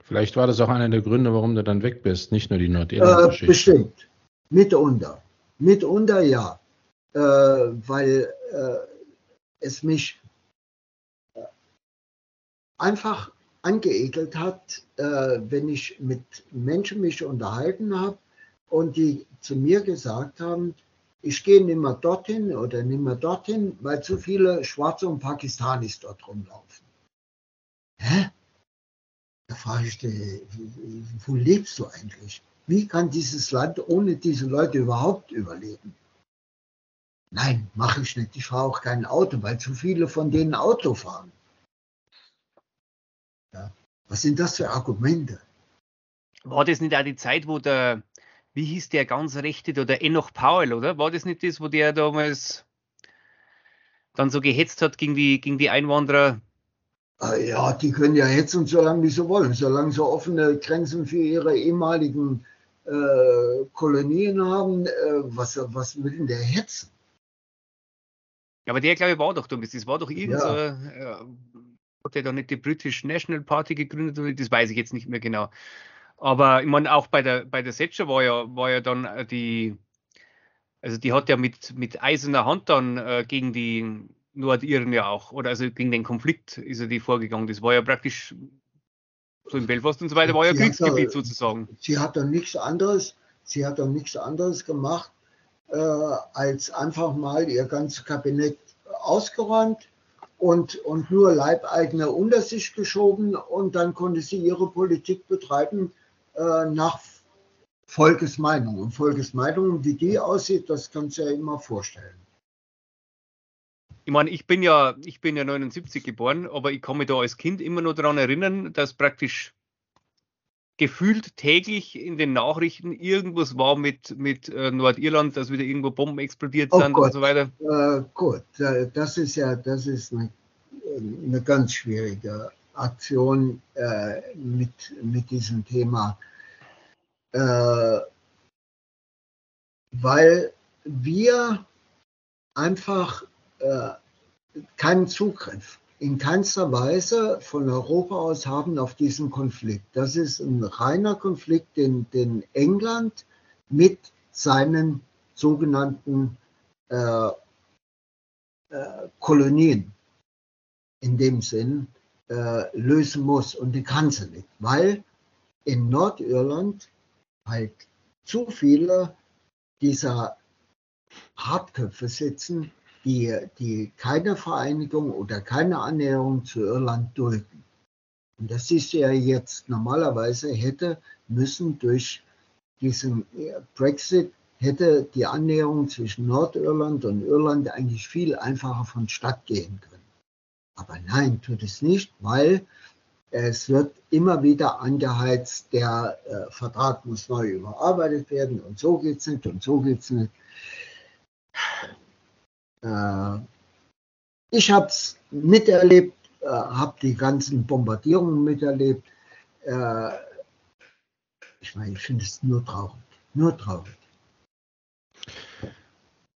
Vielleicht war das auch einer der Gründe, warum du dann weg bist, nicht nur die Nordirland-Geschichte. Äh, bestimmt, mitunter. Mitunter ja, äh, weil äh, es mich äh, einfach angeekelt hat, äh, wenn ich mit Menschen mich unterhalten habe und die zu mir gesagt haben, ich gehe nicht mehr dorthin oder nicht mehr dorthin, weil zu viele Schwarze und Pakistanis dort rumlaufen. Hä? Da frage ich dich, wo lebst du eigentlich? Wie kann dieses Land ohne diese Leute überhaupt überleben? Nein, mache ich nicht. Ich fahre auch kein Auto, weil zu viele von denen Auto fahren. Ja. Was sind das für Argumente? War das nicht auch die Zeit, wo der, wie hieß der ganz rechte, der Enoch Powell, oder? War das nicht das, wo der damals dann so gehetzt hat gegen die, gegen die Einwanderer? Ah ja, die können ja hetzen, solange sie wollen, solange sie offene Grenzen für ihre ehemaligen äh, Kolonien haben. Äh, was, was will denn der hetzen? Ja, aber der, glaube ich, war doch damals. Das war doch irgend so, ja. äh, hat er da nicht die British National Party gegründet? Das weiß ich jetzt nicht mehr genau. Aber ich meine, auch bei der, bei der Thatcher war ja, war ja dann äh, die, also die hat ja mit, mit eiserner Hand dann äh, gegen die Nordiren ja auch, oder also gegen den Konflikt ist ja die vorgegangen. Das war ja praktisch so in Belfast und so weiter, war ja Kriegsgebiet da, sozusagen. Sie hat dann nichts anderes, sie hat dann nichts anderes gemacht, äh, als einfach mal ihr ganzes Kabinett ausgeräumt und, und nur Leibeigene unter sich geschoben und dann konnte sie ihre Politik betreiben, äh, nach Volkesmeinung. Und Volkesmeinung, wie die aussieht, das kannst du ja immer vorstellen. Ich meine, ich bin ja, ich bin ja 79 geboren, aber ich kann mich da als Kind immer nur daran erinnern, dass praktisch gefühlt täglich in den Nachrichten irgendwas war mit, mit äh, Nordirland, dass wieder irgendwo Bomben explodiert oh sind Gott. und so weiter. Äh, gut, das ist ja, das ist eine, eine ganz schwierige Aktion äh, mit, mit diesem Thema, äh, weil wir einfach äh, keinen Zugriff in keinster Weise von Europa aus haben auf diesen Konflikt. Das ist ein reiner Konflikt, den, den England mit seinen sogenannten äh, äh, Kolonien in dem Sinn äh, lösen muss und die sie nicht, weil in Nordirland halt zu viele dieser Hartköpfe sitzen, die, die keine Vereinigung oder keine Annäherung zu Irland dulden. Und das ist ja jetzt normalerweise hätte müssen durch diesen Brexit hätte die Annäherung zwischen Nordirland und Irland eigentlich viel einfacher vonstatt gehen können. Aber nein, tut es nicht, weil es wird immer wieder angeheizt, der äh, Vertrag muss neu überarbeitet werden und so geht es nicht und so geht es nicht. Äh, ich habe es miterlebt, äh, habe die ganzen Bombardierungen miterlebt. Äh, ich meine, ich finde es nur traurig, nur traurig.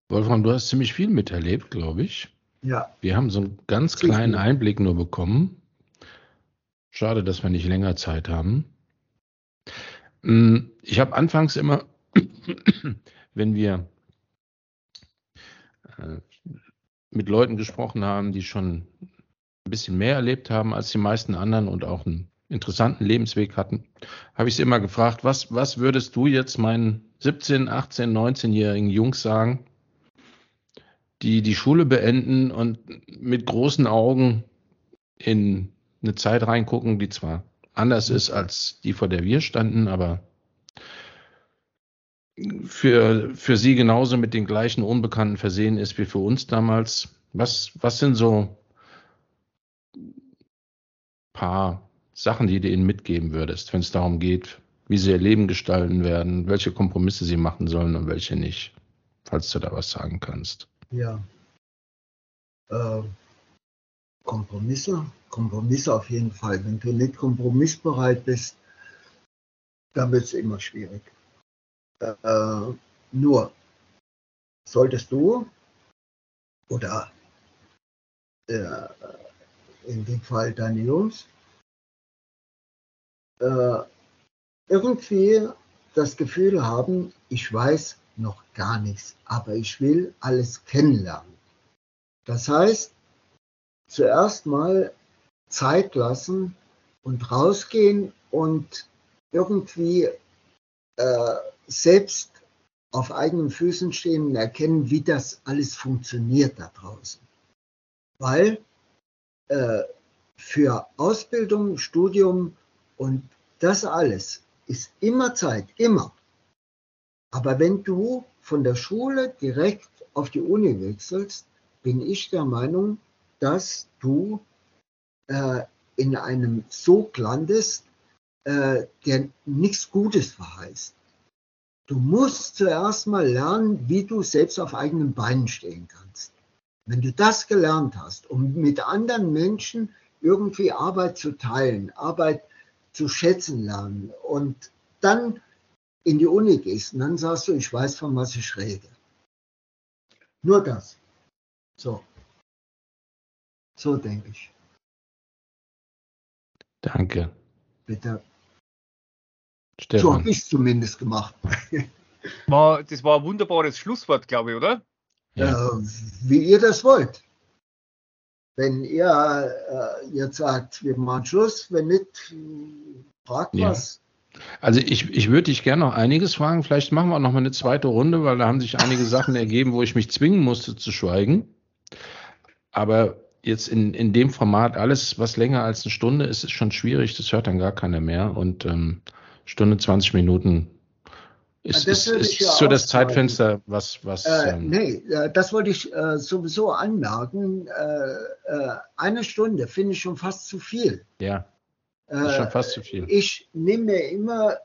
Wolfram, du hast ziemlich viel miterlebt, glaube ich. Ja. Wir haben so einen ganz kleinen Einblick nur bekommen. Schade, dass wir nicht länger Zeit haben. Hm, ich habe anfangs immer, wenn wir äh, mit Leuten gesprochen haben, die schon ein bisschen mehr erlebt haben als die meisten anderen und auch einen interessanten Lebensweg hatten, habe ich sie immer gefragt, was, was würdest du jetzt meinen 17, 18, 19-jährigen Jungs sagen, die die Schule beenden und mit großen Augen in eine Zeit reingucken, die zwar anders ist als die, vor der wir standen, aber für, für sie genauso mit den gleichen Unbekannten versehen ist wie für uns damals. Was, was sind so paar Sachen, die du ihnen mitgeben würdest, wenn es darum geht, wie sie ihr Leben gestalten werden, welche Kompromisse sie machen sollen und welche nicht, falls du da was sagen kannst. Ja. Äh, Kompromisse? Kompromisse auf jeden Fall. Wenn du nicht kompromissbereit bist, dann wird es immer schwierig. Äh, nur, solltest du oder äh, in dem Fall deine Jungs äh, irgendwie das Gefühl haben, ich weiß noch gar nichts, aber ich will alles kennenlernen. Das heißt, zuerst mal Zeit lassen und rausgehen und irgendwie äh, selbst auf eigenen Füßen stehen und erkennen, wie das alles funktioniert da draußen. Weil äh, für Ausbildung, Studium und das alles ist immer Zeit, immer. Aber wenn du von der Schule direkt auf die Uni wechselst, bin ich der Meinung, dass du äh, in einem Sog landest, äh, der nichts Gutes verheißt. Du musst zuerst mal lernen, wie du selbst auf eigenen Beinen stehen kannst. Wenn du das gelernt hast, um mit anderen Menschen irgendwie Arbeit zu teilen, Arbeit zu schätzen lernen und dann in die Uni gehst und dann sagst du, ich weiß, von was ich rede. Nur das. So. So denke ich. Danke. Bitte. Stefan. So habe ich es zumindest gemacht. War, das war ein wunderbares Schlusswort, glaube ich, oder? Ja. Äh, wie ihr das wollt. Wenn ihr äh, jetzt sagt, wir machen Schluss, wenn nicht, fragt Ja. was. Also ich, ich würde dich gerne noch einiges fragen. Vielleicht machen wir noch mal eine zweite Runde, weil da haben sich einige Sachen ergeben, wo ich mich zwingen musste zu schweigen. Aber jetzt in, in dem Format, alles, was länger als eine Stunde ist, ist schon schwierig. Das hört dann gar keiner mehr. Und ähm, Stunde 20 Minuten ist, das ist, ist ja so das. Zeitfenster, was, was Äh, ähm, nee, äh, das wollte ich äh, sowieso anmerken. Äh, äh, eine Stunde finde ich schon fast zu viel. ja, ist schon Äh, fast zu viel. ich nehme mir immer,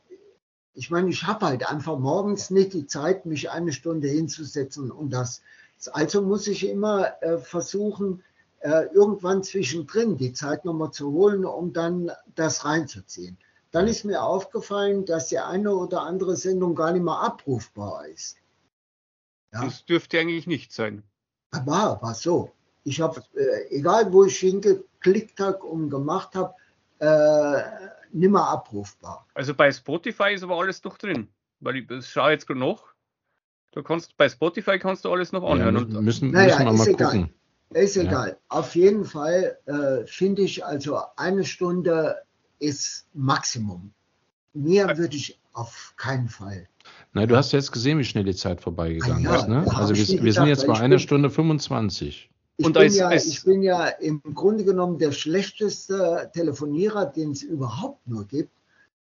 ich meine, ich habe halt einfach morgens nicht die Zeit, mich eine Stunde hinzusetzen und das. Also muss ich immer äh, versuchen, äh, irgendwann zwischendrin die Zeit nochmal zu holen, um dann das reinzuziehen. Dann ist mir aufgefallen, dass die eine oder andere Sendung gar nicht mehr abrufbar ist. Ja. Das dürfte eigentlich nicht sein. War, war so. Ich habe, äh, egal wo ich hingeklickt habe und gemacht habe, äh, nimmer abrufbar. Also bei Spotify ist aber alles noch drin. Weil ich das schaue jetzt gerade noch. Du kannst bei Spotify kannst du alles noch Ja, anhören. müssen, und, müssen, Naja, müssen wir ist mal egal. gucken. Ist Ja. egal. Auf jeden Fall äh, finde ich, also eine Stunde ist Maximum. Mehr würde ich auf keinen Fall. Na, du hast ja jetzt gesehen, wie schnell die Zeit vorbeigegangen Ah ja, ist. Ne? ja, Also ich wir, wir sind jetzt bei ich einer Stunde 25. Ich, bin, als- ja, als- ich bin ja im Grunde genommen der schlechteste Telefonierer, den es überhaupt nur gibt.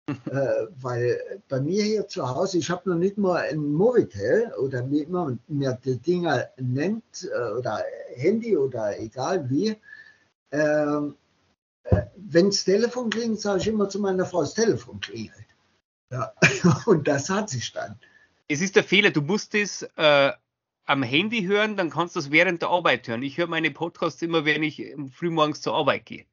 äh, weil bei mir hier zu Hause, ich habe noch nicht mal ein Movitel oder wie immer man die Dinger nennt, äh, oder Handy oder egal wie. Ähm, äh, wenn das Telefon klingelt, sage ich immer zu meiner Frau, das Telefon klingelt. Ja. Und das hat sich dann. es ist der Fehler, du musst es äh, am Handy hören, dann kannst du es während der Arbeit hören. Ich höre meine Podcasts immer, wenn ich ähm, frühmorgens zur Arbeit gehe.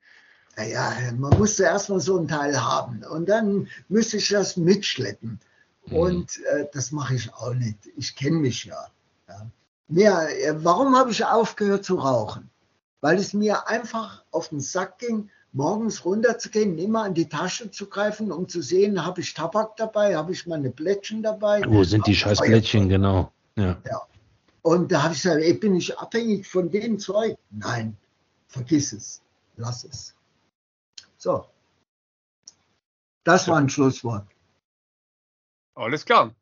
Naja, man musste erstmal so einen Teil haben und dann müsste ich das mitschleppen. Mhm. Und äh, das mache ich auch nicht. Ich kenne mich ja. ja. Mir, äh, warum habe ich aufgehört zu rauchen? Weil es mir einfach auf den Sack ging, morgens runterzugehen, immer an die Tasche zu greifen, um zu sehen, habe ich Tabak dabei, habe ich meine Plättchen dabei. Wo sind die scheiß Blättchen, genau. Ja. Und da habe ich gesagt, ey, bin ich abhängig von dem Zeug? Nein, vergiss es, lass es. So, das war ein Schlusswort. Alles klar.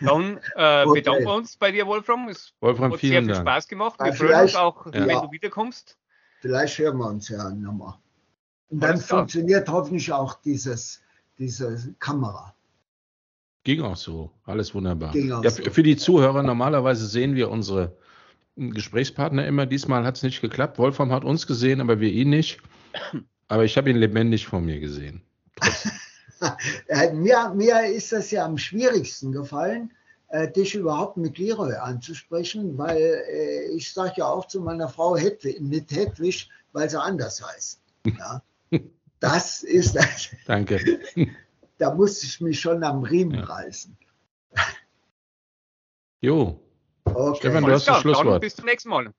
Dann äh, Okay. bedanken wir uns bei dir, Wolfram. Es Wolfram, hat sehr viel Dank. Spaß gemacht. Wir freuen uns vielleicht- auch, Ja. wenn du wiederkommst. Vielleicht hören wir uns ja nochmal. Und dann klar. funktioniert hoffentlich auch dieses, diese Kamera. Ging auch so. Alles wunderbar. Ja, so. Für die Zuhörer, normalerweise sehen wir unsere Gesprächspartner immer. Diesmal hat es nicht geklappt. Wolfram hat uns gesehen, aber wir ihn nicht. aber ich habe ihn lebendig vor mir gesehen. Äh, mir, mir ist das ja am schwierigsten gefallen, äh, dich überhaupt mit Leroy anzusprechen, weil äh, ich sage ja auch zu meiner Frau Hedwig, nicht Hedwig, weil sie anders heißt. Ja. Das ist das. Danke. Da musste ich mich schon am Riemen ja. reißen. Jo. Okay. Stefan, du hast das Schlusswort. Bis zum nächsten Mal.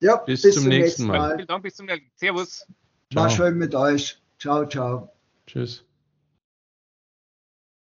Ja, bis, bis zum, nächsten Mal. Vielen Dank, bis zum nächsten Mal. Servus. War schön mit euch. Ciao, ciao. Tschüss.